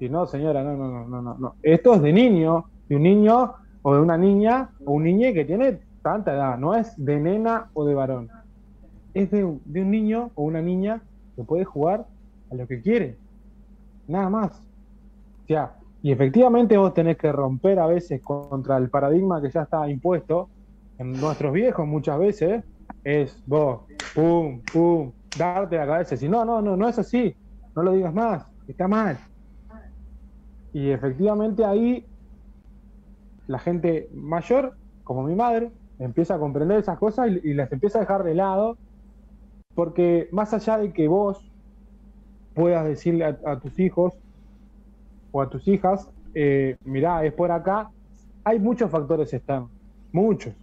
Y no, señora, no, no, no, no, no, no. Esto es de niño, de un niño o de una niña o un niño que tiene tanta edad, no es de nena o de varón. Es de, un- niño o una niña que puede jugar a lo que quiere. Nada más. O sea, y efectivamente vos tenés que romper a veces contra el paradigma que ya está impuesto en nuestros viejos muchas veces. Es vos, pum, pum, darte la cabeza. Si no, no, no, no es así. No lo digas más. Está mal. Y efectivamente ahí la gente mayor, como mi madre, empieza a comprender esas cosas y las empieza a dejar de lado. Porque más allá de que vos puedas decirle a, a tus hijos o a tus hijas, eh, mirá, es por acá, hay muchos factores externos, muchos.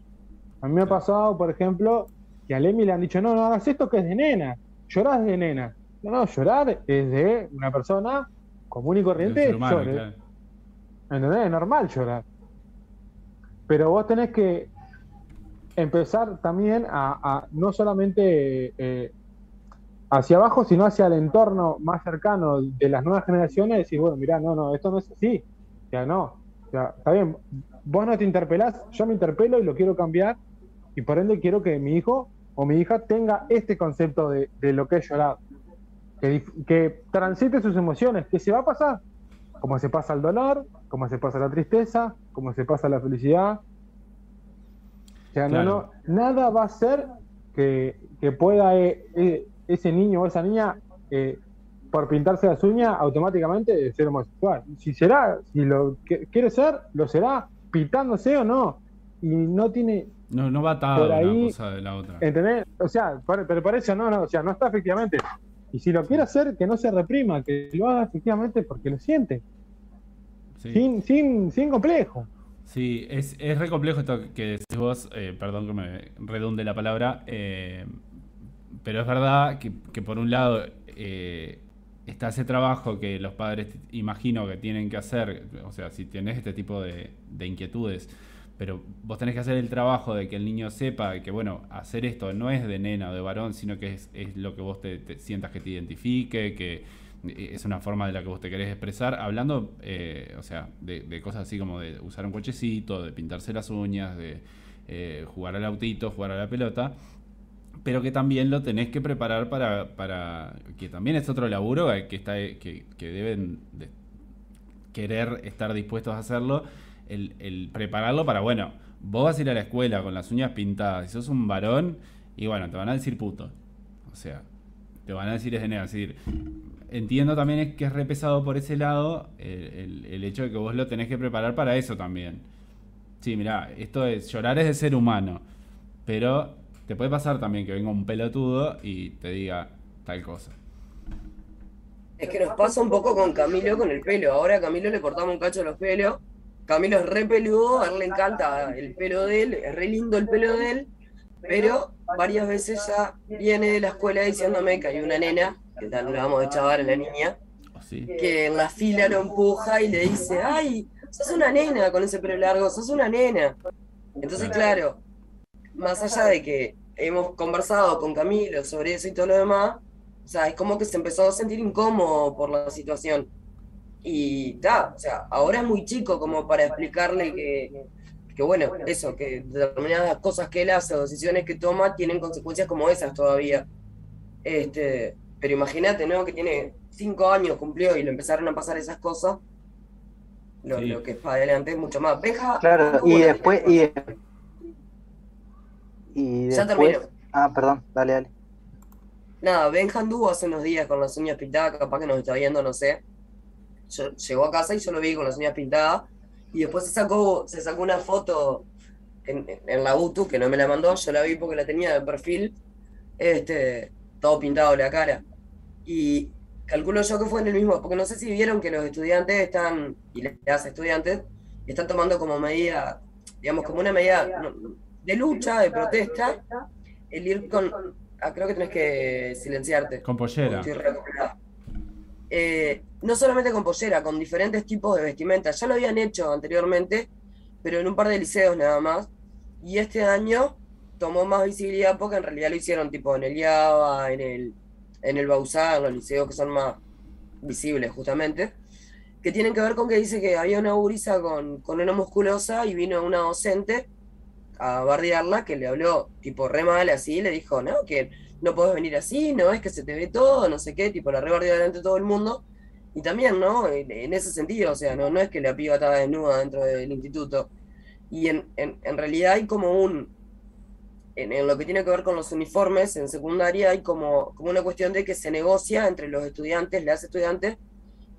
A mí me ha pasado, por ejemplo, que a Lemi le han dicho, no, no hagas esto que es de nena, llorás de nena. No, no, llorar es de una persona común y corriente, humano, llore. claro. ¿Entendés? Es normal llorar. Pero vos tenés que empezar también a, a no solamente eh, hacia abajo, sino hacia el entorno más cercano de las nuevas generaciones, decir, bueno, mirá, no, no, esto no es así. O sea, no. Está bien, vos no te interpelás, yo me interpelo y lo quiero cambiar, y por ende quiero que mi hijo o mi hija tenga este concepto de, de lo que es llorar. Que, que transite sus emociones, que se va a pasar, como se pasa el dolor, como se pasa la tristeza, como se pasa la felicidad. O sea, Claro. no, no, nada va a ser que, que pueda eh, eh, ese niño o esa niña, eh, por pintarse las uñas, automáticamente ser homosexual. Si será, si lo que- quiere ser, lo será, pitándose o no. Y no tiene. No, no va atado Por ahí- una cosa de la otra. ¿Entendés? O sea, por- pero por eso no, no, o sea, no está efectivamente. Y si lo quiere hacer, que no se reprima, que lo haga efectivamente porque lo siente, Sí. sin, sin, sin complejo. Sí, es, es re complejo esto que decís vos, eh, perdón que me redunde la palabra, eh, pero es verdad que, que por un lado eh, está ese trabajo que los padres imagino que tienen que hacer, o sea, si tenés este tipo de, de inquietudes, pero vos tenés que hacer el trabajo de que el niño sepa que, bueno, hacer esto no es de nena o de varón, sino que es, es lo que vos te, te sientas que te identifique, que es una forma de la que vos te querés expresar, hablando, eh, o sea, de, de cosas así como de usar un cochecito, de pintarse las uñas, de eh, jugar al autito, jugar a la pelota, pero que también lo tenés que preparar para, para que también es otro laburo eh, que, está, que, deben de querer estar dispuestos a hacerlo, el, el prepararlo para, bueno, vos vas a ir a la escuela con las uñas pintadas, si sos un varón, y bueno, te van a decir puto. O sea, te van a decir es de nena, es decir, entiendo también es que es re pesado por ese lado el, el- hecho de que vos lo tenés que preparar para eso también. Sí, mirá, esto es, llorar es de ser humano, pero te puede pasar también que venga un pelotudo y te diga tal cosa. Es que nos pasa un poco con Camilo con el pelo. Ahora a Camilo le cortamos un cacho los pelos. Camilo es re peludo, a él le encanta el pelo de él, es re lindo el pelo de él, pero varias veces ya viene de la escuela diciéndome que hay una nena, que tal la vamos a chavar a la niña, ¿O sí? que en la fila lo empuja y le dice, ay, sos una nena con ese pelo largo, sos una nena. Entonces, claro, más allá de que hemos conversado con Camilo sobre eso y todo lo demás, o sea, es como que se empezó a sentir incómodo por la situación. Y ta, o sea, ahora es muy chico como para explicarle que, que bueno, eso, que determinadas cosas que él hace o decisiones que toma tienen consecuencias como esas todavía. Este, pero imagínate, ¿no? Que tiene cinco años, cumplió y le empezaron a pasar esas cosas. Lo, Sí. lo que es para adelante es mucho más. Benja, Claro, y después, y, y Ya termino. ah, perdón, dale, dale. Nada, Benja anduvo hace unos días con las uñas pintadas, capaz que nos está viendo, no sé. Yo- llegó a casa y yo lo vi con las uñas pintadas. Y después se sacó, se sacó una foto en, en la UTU, que no me la mandó, yo la vi porque la tenía de perfil, este, todo pintado la cara. Y calculo yo que fue en el mismo, porque no sé si vieron que los estudiantes están, y las estudiantes, están tomando como medida, digamos, como una medida no, de lucha, de protesta, el ir con. Ah, creo que tenés que silenciarte. Con pollera. Eh, no solamente con pollera, con diferentes tipos de vestimenta. Ya lo habían hecho anteriormente, pero en un par de liceos nada más. Y este año tomó más visibilidad porque en realidad lo hicieron tipo en el IABA, en el, en el Bausá, en los liceos que son más visibles justamente. Que tienen que ver con que dice que había una gurisa con, con una musculosa y vino una docente a bardearla que le habló tipo re mal así, le dijo, no, que no podés venir así, no es que se te ve todo, no sé qué, tipo la re bardeó delante de todo el mundo. Y también, ¿no? En, ese sentido, o sea, no, no es que la piba estaba desnuda dentro del instituto. Y en, en realidad hay como un, en, lo que tiene que ver con los uniformes en secundaria, hay como, como una cuestión de que se negocia entre los estudiantes, las estudiantes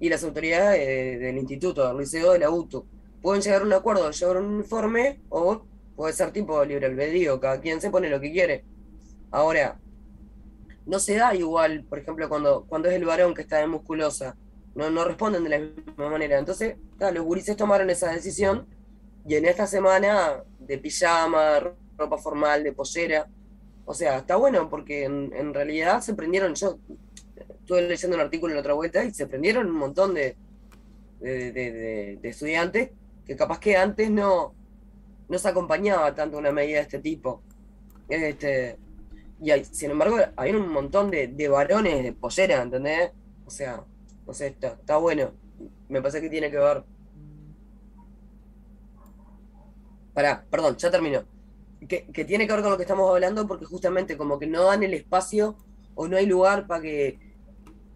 y las autoridades de- del instituto, del liceo de la UTU. Pueden llegar a un acuerdo llevar un uniforme o puede ser tipo libre albedrío, cada quien se pone lo que quiere. Ahora, no se da igual, por ejemplo, cuando, cuando es el varón que está de musculosa, no, no responden de la misma manera. Entonces, los gurises tomaron esa decisión y en esta semana de pijama, ropa formal, de pollera, o sea, está bueno porque en, en realidad se prendieron, yo estuve leyendo un artículo en la otra vuelta y se prendieron un montón de, de, estudiantes que capaz que antes no, no se acompañaba tanto una medida de este tipo. Este, y hay- sin embargo, hay un montón de, de varones de pollera, ¿entendés? O sea, no sé, está, está bueno. Me parece que tiene que ver. Pará, perdón, ya terminó. Que, que tiene que ver con lo que estamos hablando porque justamente como que no dan el espacio o no hay lugar para que,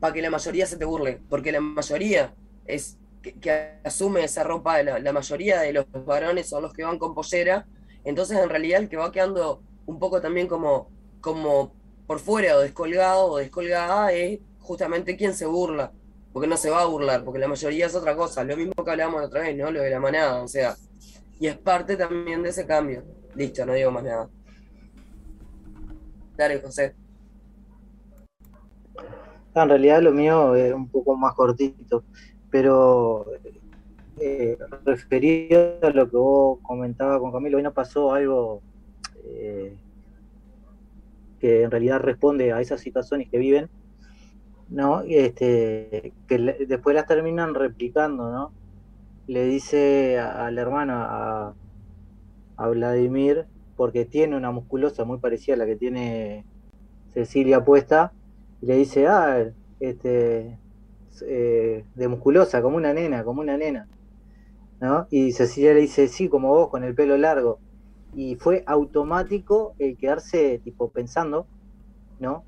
para que la mayoría se te burle. Porque la mayoría es que, que asume esa ropa, la, la mayoría de los varones son los que van con pollera. Entonces en realidad el que va quedando un poco también como, como por fuera o descolgado o descolgada es justamente quien se burla. Porque no se va a burlar, porque la mayoría es otra cosa. Lo mismo que hablábamos otra vez, ¿no? Lo de la manada. O sea, y es parte también de ese cambio. Listo, no digo más nada. Dale, José. En realidad lo mío es un poco más cortito, pero eh, referido a lo que vos comentabas con Camilo, hoy nos pasó algo eh, que en realidad responde a esas situaciones que viven, ¿no? Este, que después las terminan replicando, ¿no? Le dice al hermano, a, a Vladimir, porque tiene una musculosa muy parecida a la que tiene Cecilia puesta, y le dice, ah, este, eh, de musculosa, como una nena, como una nena. ¿No? Y Cecilia le dice, sí, como vos, con el pelo largo. Y fue automático el quedarse tipo pensando, ¿no?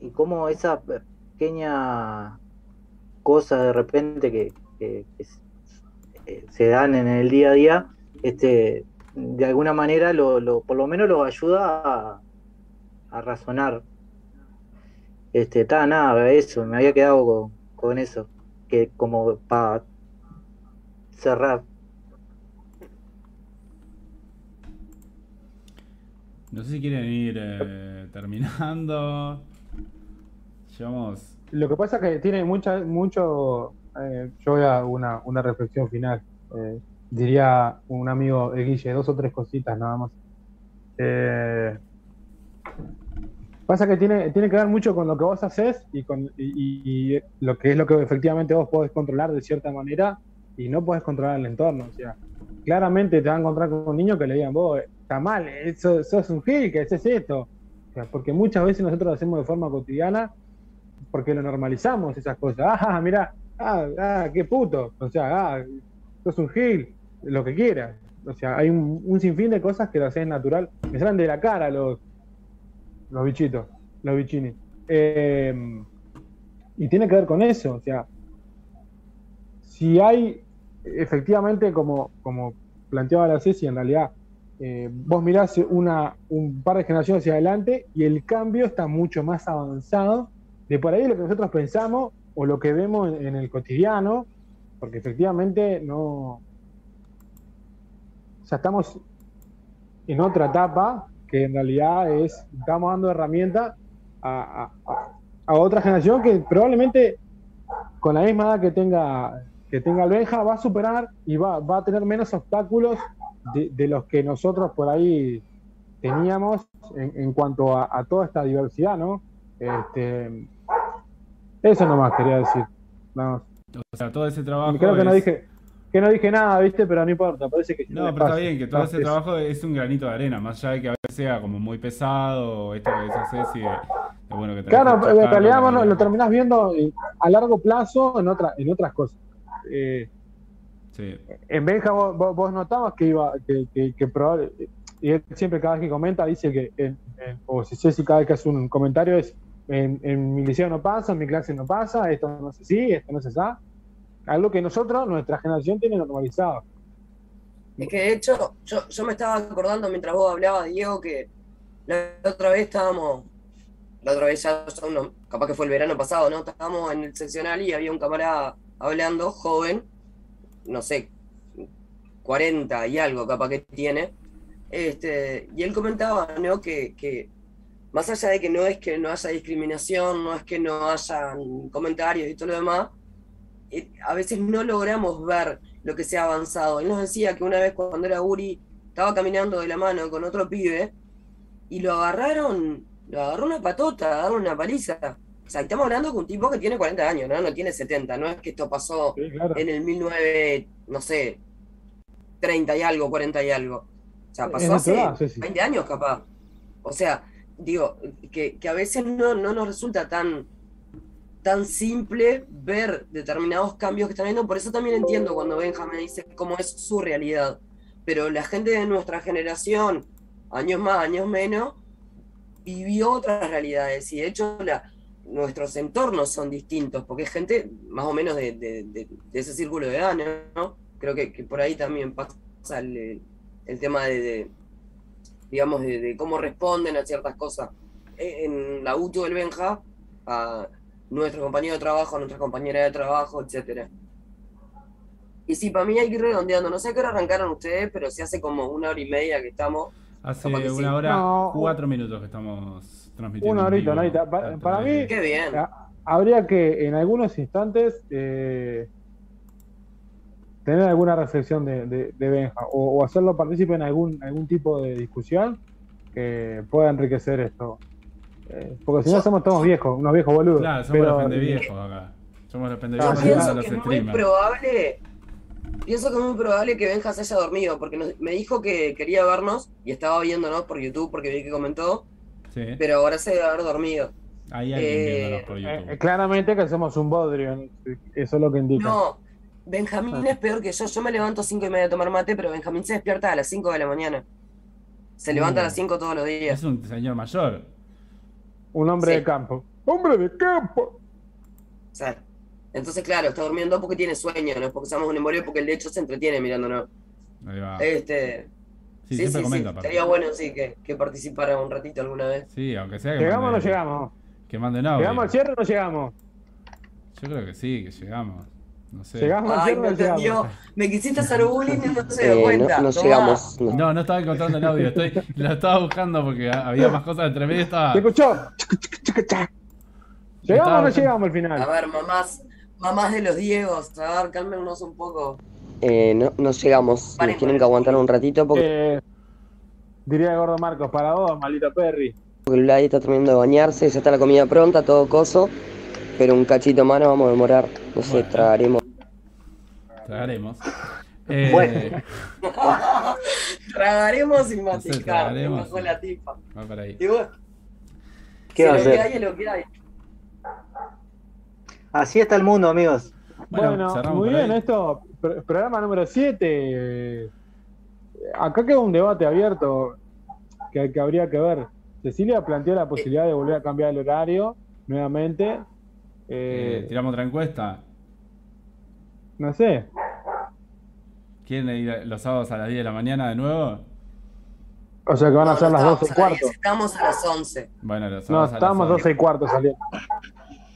Y cómo esa pequeña cosa de repente que, que- se dan en el día a día, este, de alguna manera lo, lo- por lo menos lo ayuda a, a razonar. Este, está nada, eso, me había quedado con, con eso, que como para cerrar. No sé si quieren ir eh, terminando. Llevamos. Lo que pasa es que tiene mucha, mucho. eh, yo voy a una, una reflexión final. Eh, diría un amigo de Guille, dos o tres cositas nada más. Eh, pasa que tiene, tiene que ver mucho con lo que vos haces y con y, lo que es lo que efectivamente vos podés controlar de cierta manera y no podés controlar el entorno. O sea, claramente te vas a encontrar con un niño que le digan, vos, está mal, eso, sos un gil, que haces esto. O sea, porque muchas veces nosotros lo hacemos de forma cotidiana porque lo normalizamos esas cosas. Ah, mira, ah, ah, qué puto. O sea, ah, sos un gil, lo que quieras. O sea, hay un, sinfín de cosas que lo haces natural. Me salen de la cara los, los bichitos, los bichini. Eh, y tiene que ver con eso. O sea, si hay efectivamente, como, como planteaba la Ceci, en realidad, eh, vos mirás una, un par de generaciones hacia adelante y el cambio está mucho más avanzado de por ahí lo que nosotros pensamos o lo que vemos en el cotidiano, porque efectivamente no. Sea, estamos en otra etapa que en realidad es, estamos dando herramientas a, a- a- otra generación que probablemente con la misma edad que tenga que tenga el Benja va a superar y va, va a tener menos obstáculos de, de los que nosotros por ahí teníamos en, en cuanto a, a toda esta diversidad, ¿no? Este, eso nomás quería decir. nada más. O sea, todo ese trabajo. Creo que no dije que no dije nada, ¿viste? Pero no importa, parece que No, pero está bien que todo ese trabajo es un granito de arena, más allá de que a veces sea como muy pesado, esto que dice Ceci, de, de bueno que Claro, que en realidad vos lo terminás viendo eh, a largo plazo en, otra, en otras cosas. Eh, Sí. en Benja vos, vos- notabas que iba, que, que, que probable- y él siempre cada vez que comenta dice que, en- en- o si Ceci cada vez que hace un comentario es, en, en mi liceo no pasa, en mi clase no pasa, esto no es así, esto no es así. Algo que nosotros, nuestra generación, tiene normalizado. Es que de hecho, yo, yo me estaba acordando mientras vos hablabas, Diego, que la otra vez estábamos, la otra vez ya, capaz que fue el verano pasado, ¿no? Estábamos en el seccional y había un camarada hablando, joven, no sé, 40 y algo capaz que tiene, este, y él comentaba, ¿no? Que, que más allá de que no es que no haya discriminación, no es que no haya comentarios y todo lo demás, a veces no logramos ver lo que se ha avanzado. Él nos decía que una vez cuando era Uri, estaba caminando de la mano con otro pibe y lo agarraron, lo agarró una patota, agarraron una paliza. O sea, estamos hablando de un tipo que tiene 40 años, ¿no? No tiene 70, no es que esto pasó Sí, claro. en el 19, no sé, 30 y algo, 40 y algo. O sea, pasó hace natural, sí, sí. 20 años capaz. O sea, digo, que, que a veces no, no nos resulta tan, tan simple ver determinados cambios que están viendo. Por eso también entiendo cuando Benjamin dice cómo es su realidad. Pero la gente de nuestra generación, años más, años menos, vivió otras realidades. Y de hecho, nuestros entornos son distintos, porque es gente más o menos de, ese círculo de edad, ¿no? Creo que, por ahí también pasa el, tema de, digamos, de cómo responden a ciertas cosas. E- En la UTU del Benja, a nuestro compañero de trabajo, nuestra compañera de trabajo, etcétera. Y sí, para mí hay que ir redondeando. No sé a qué hora arrancaron ustedes, pero si hace como una hora y media que estamos. Hace una sí. hora, No, cuatro minutos que estamos transmitiendo. Una horita, una horita. a Pa- través para mí- Qué bien. Ha- Habría que en algunos instantes eh, tener alguna reflexión de, de, de Benja o, o hacerlo partícipe en algún, algún tipo de discusión que pueda enriquecer esto. Eh, porque si no Yo- somos todos viejos, unos viejos boludos. Claro, somos Pero- los pendeviejos acá. Somos los Yo pendeviejos Ah, pienso de los que es muy streamers. probable. Pienso que es muy probable que Benja se haya dormido, porque nos- me dijo que quería vernos y estaba viéndonos por YouTube porque vi que comentó, Sí, pero ahora se debe haber dormido. hay alguien eh, viéndonos por Eh, YouTube. eh, claramente que somos un bodrio, eso es lo que indica. No, Benjamín Ah. es peor que yo. Yo me levanto a 5 y media a tomar mate, pero Benjamín se despierta a las 5 de la mañana. Se levanta a las 5 todos los días. Es un señor mayor. Un hombre Sí. de campo. ¡Hombre de campo! O sea, entonces, claro, está durmiendo porque tiene sueño, no es porque seamos un embolio, porque el de hecho se entretiene mirándonos. Ahí va. Este, Sí, sí, siempre sí, comenta. Sería bueno, sí, que, que participara un ratito alguna vez. Sí, aunque sea que ¿Llegamos o no mande- llegamos? Que manden audio. ¿Llegamos al cierre o no llegamos? Yo creo que sí, que llegamos. No sé. ¿Llegamos al Ay, no llegamos? entendió. Me quisiste hacer bullying y no se dio Eh, cuenta. no, no llegamos. no. No, no estaba encontrando el audio. Estoy, lo estaba buscando porque ha- había más cosas entre medio. Estaba. ¿Se escuchó? ¿Llegamos o no llegamos al A final? ver, mamás, mamás de los Diegos, a ver, cálmenos un poco. Eh, no, no llegamos. Nos tienen que aguantar un ratito porque Eh, diría el gordo Marcos, para vos, maldito Perry. porque el Vladi está terminando de bañarse, ya está la comida pronta, todo coso. Pero un cachito más nos vamos a demorar. No sé, Bueno. tragaremos. Tragaremos. Eh, Bueno. Tragaremos sin masticar, me bajó la tipa. Va para ahí. Y bueno, ¿Qué si va a lo que hacer? hay es lo que hay. Así está el mundo, amigos. Bueno, muy bien, ahí. esto, pr- programa número 7. Acá queda un debate abierto que, que habría que ver. Cecilia planteó la posibilidad de volver a cambiar el horario nuevamente. Eh, Eh, tiramos otra encuesta. no sé, ¿Quieren ir los sábados a las 10 de la mañana de nuevo? o sea que van a No, ser no las 12 y estábamos a las cuarto. 10, Estábamos a las 11. Bueno, los No, sábados a las estábamos 11. 12 y cuarto saliendo.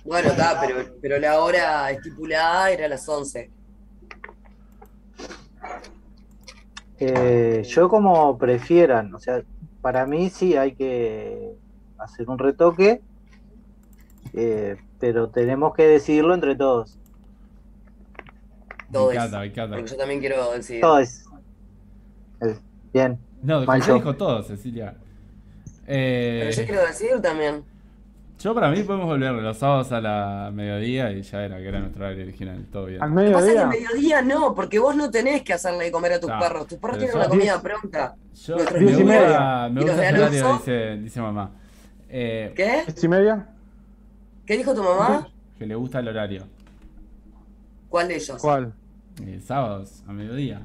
Bueno, está, pero, pero la hora estipulada era las 11. Eh, yo como prefieran, o sea, para mí sí hay que hacer un retoque, eh, pero tenemos que decidirlo entre todos. Me Todos. encanta, me encanta. Porque yo también quiero decidir. Todos. Bien. No, yo. dijo todo, Cecilia. Eh, Pero yo quiero decidir también. yo para mí podemos volver los sábados a la mediodía y ya era que era nuestro horario original. Todo bien. Al Lo que pasa es que mediodía. al mediodía no, porque vos no tenés que hacerle de comer a tus perros. Tus perros tienen la comida diez- pronta. Yo me diez y gusta, media. me ¿Y los gusta Alonso? dice, dice mamá. Eh, ¿Qué? ¿Diez y media? ¿Qué dijo tu mamá? que le gusta el horario. ¿Cuál de ellos? ¿Cuál? Eh, sábados a mediodía.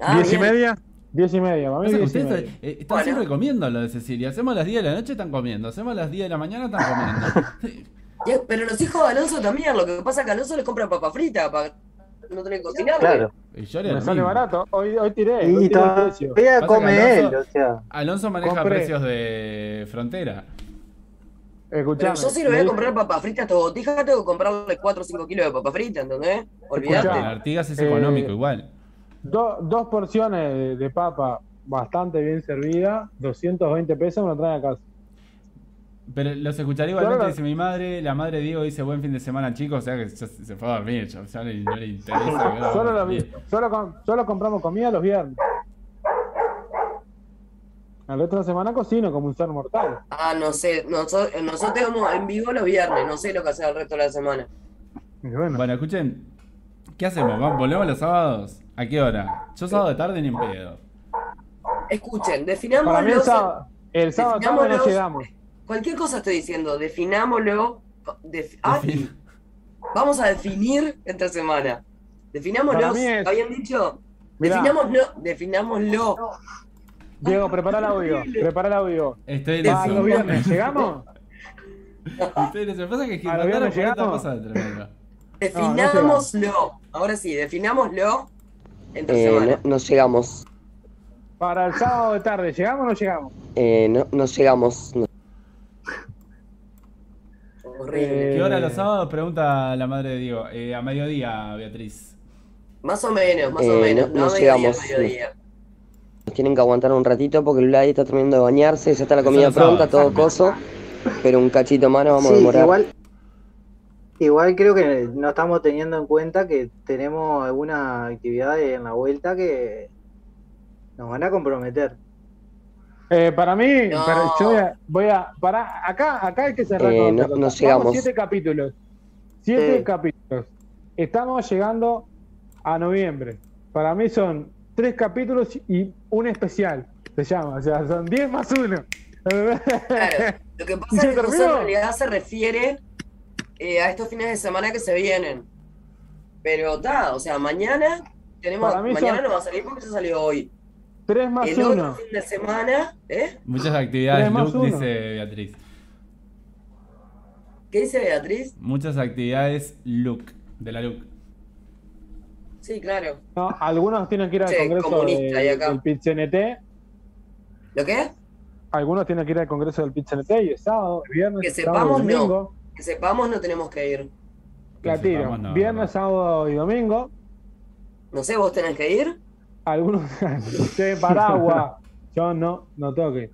Ah, ¿Diez y media? Diez y media, ustedes eh, están Bueno. siempre comiendo lo de Cecilia. Hacemos las 10 de la noche, están comiendo. Hacemos las 10 de la mañana, están comiendo. Sí. Pero los hijos de Alonso también. Lo que pasa es que Alonso les compra papa frita para no tener que cocinar. Claro. Y yo haría Me sale barato. Hoy, hoy tiré. Hoy Y tiré el precio. él, o sea. Alonso maneja Compré. precios de frontera. Pero Escuchame. yo si le voy a comprar papas fritas a tu botija, tengo que comprarle 4 o 5 kilos de papa frita, ¿entendés? Olvídate. En Artigas es Eh, económico igual. do- dos porciones de, de papa bastante bien servida, 220 pesos, me lo traen a casa. Pero los escucharé igualmente, Claro. dice mi madre. La madre de Diego dice buen fin de semana, chicos. O sea que ya se se fue a dormir. Ya, no le interesa. Solo, los solo, solo compramos comida los viernes. Al resto de la semana cocino como un ser mortal. Ah, no sé. Nosotros, nosotros vamos en vivo los viernes. No sé lo que hace el resto de la semana. Bueno, Bueno, escuchen. ¿Qué hacemos? ¿Vamos- ¿Volvemos los sábados? ¿A qué hora? Yo sábado de tarde ni en pedo. Escuchen, definamos para mí el sábado, el sábado tarde no llegamos. Cualquier cosa estoy diciendo, definámoslo. def- ay, Defin- vamos a definir entre semana. Definámoslo. Es- ¿Habían dicho? Mirá. Definámoslo. Definámoslo. Diego, prepara el audio. Prepara el audio. Estoy en eso. los viernes, ¿llegamos? Estoy en eso. Pasa que ¿A los mandaron viernes por esta llegamos? cosa de tremendo. Definámoslo. Ahora sí, definámoslo entre Eh, semana. no, no llegamos. Para el sábado de tarde, ¿llegamos o no llegamos? Eh, no, no llegamos. no. Horrible. Eh, ¿Qué hora los sábados? Pregunta la madre de Diego. Eh, a mediodía, Beatriz. Más o menos, más o Eh, menos. no- No, no a mediodía, llegamos. mediodía. Nos tienen que aguantar un ratito porque el Vladi está terminando de bañarse, ya está la comida pronta, todo coso. Pero un cachito más nos vamos a demorar. igual, igual creo que no estamos teniendo en cuenta que tenemos algunas actividades en la vuelta que nos van a comprometer. Eh, para mí, No. para- yo voy a, voy a- para acá, acá hay que cerrar Eh, no- otra cosa. no Vamos llegamos. siete capítulos. Siete capítulos. Estamos llegando a noviembre. Para mí son tres capítulos y un especial. Se llama. O sea, son 10 más uno. Claro. Lo que ¿Y pasa se es que José en realidad se refiere eh, a estos fines de semana que se vienen. Pero está, o sea, mañana tenemos. Mañana no va a salir porque ya salió hoy. Tres más El otro uno. fin de semana, ¿eh? Muchas actividades, Luke, uno. dice Beatriz. ¿Qué dice Beatriz? Muchas actividades, Luke, de la Luke. Sí, claro. No, algunos tienen que ir al Che, congreso comunista, de- y acá. del PIT-CNT. ¿Lo qué? Algunos tienen que ir al congreso del PIT-CNT y es sábado, es viernes, Que sábado sepamos, y no. domingo. Que sepamos, no tenemos que ir. La Que tiro. sepamos, no, viernes, no. sábado y domingo. No sé, ¿vos tenés que ir? Algunos de paraguas. Yo no, no toque.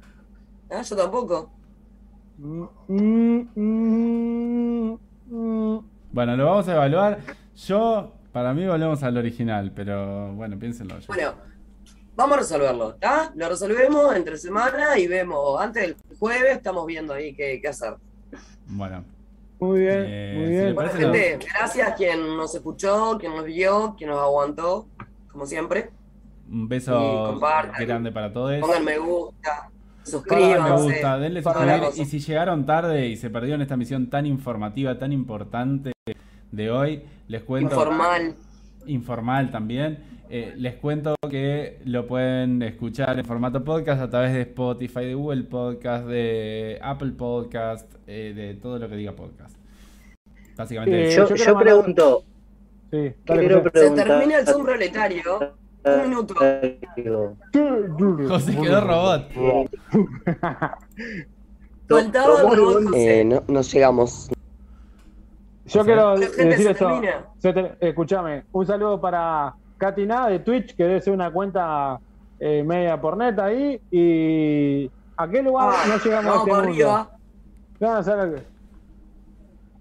Ah, yo tampoco. Mm, mm, mm, mm. Bueno, lo vamos a evaluar. Yo, para mí, volvemos al original, pero bueno, piénsenlo. Bueno, vamos a resolverlo, ¿está? Lo resolvemos entre semana y vemos. Antes del jueves estamos viendo ahí qué, qué hacer. Bueno, Muy bien, Eh, muy bien. Bueno, gente, gracias quien nos escuchó, quien nos vio, quien nos aguantó, como siempre. un beso grande para todos. Pongan me gusta, suscríbanse. me gusta, denle suscribir. Y si llegaron tarde y se perdieron esta misión tan informativa, tan importante de hoy, les cuento. Informal. informal también. Eh, les cuento que lo pueden escuchar en formato podcast a través de Spotify, de Google Podcast, de Apple Podcast, eh, de todo lo que diga podcast. Básicamente Eh. Yo, yo pregunto, Sí, dale. Se termina el Zoom proletario. Un minuto. José quedó robot. Faltaba robot Eh, José. no, no llegamos. Yo quiero decir esto. Escúchame, un saludo para Katina de Twitch, que debe ser una cuenta eh, media por neta ahí. ¿Y a qué lugar Ah, no llegamos vamos a este para mundo? arriba. No, ¿sabes qué?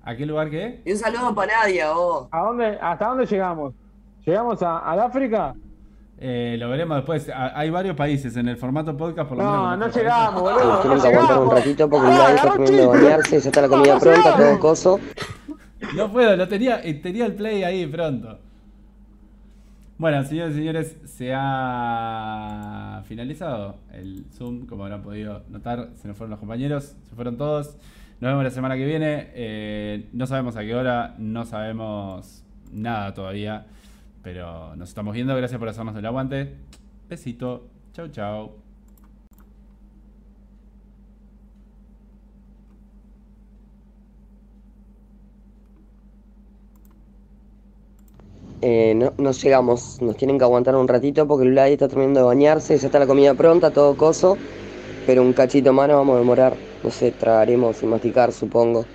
¿A qué lugar qué? Y un saludo para Nadia, vos. ¿A dónde, ¿Hasta dónde llegamos? ¿Llegamos a, al África? Eh, lo veremos después. A- Hay varios países en el formato podcast, por lo No, menos. no nuestro llegamos, boludo. No tienen que aguantar un ratito porque el Ah, está chiste. bañarse, ya está la comida pronta, todo coso. No puedo, lo tenía, eh, tenía el play ahí pronto. Bueno, señores y señores, se ha finalizado el Zoom, como habrán podido notar, se nos fueron los compañeros, se fueron todos. Nos vemos la semana que viene. eh, no sabemos a qué hora, no sabemos nada todavía, pero nos estamos viendo. Gracias por hacernos el aguante. Besito. Chau, chau. Eh, no, llegamos. Nos tienen que aguantar un ratito porque el Vladi está terminando de bañarse, ya está la comida pronta, todo coso. Pero un cachito más nos vamos a demorar. No sé, tragaremos sin masticar, supongo.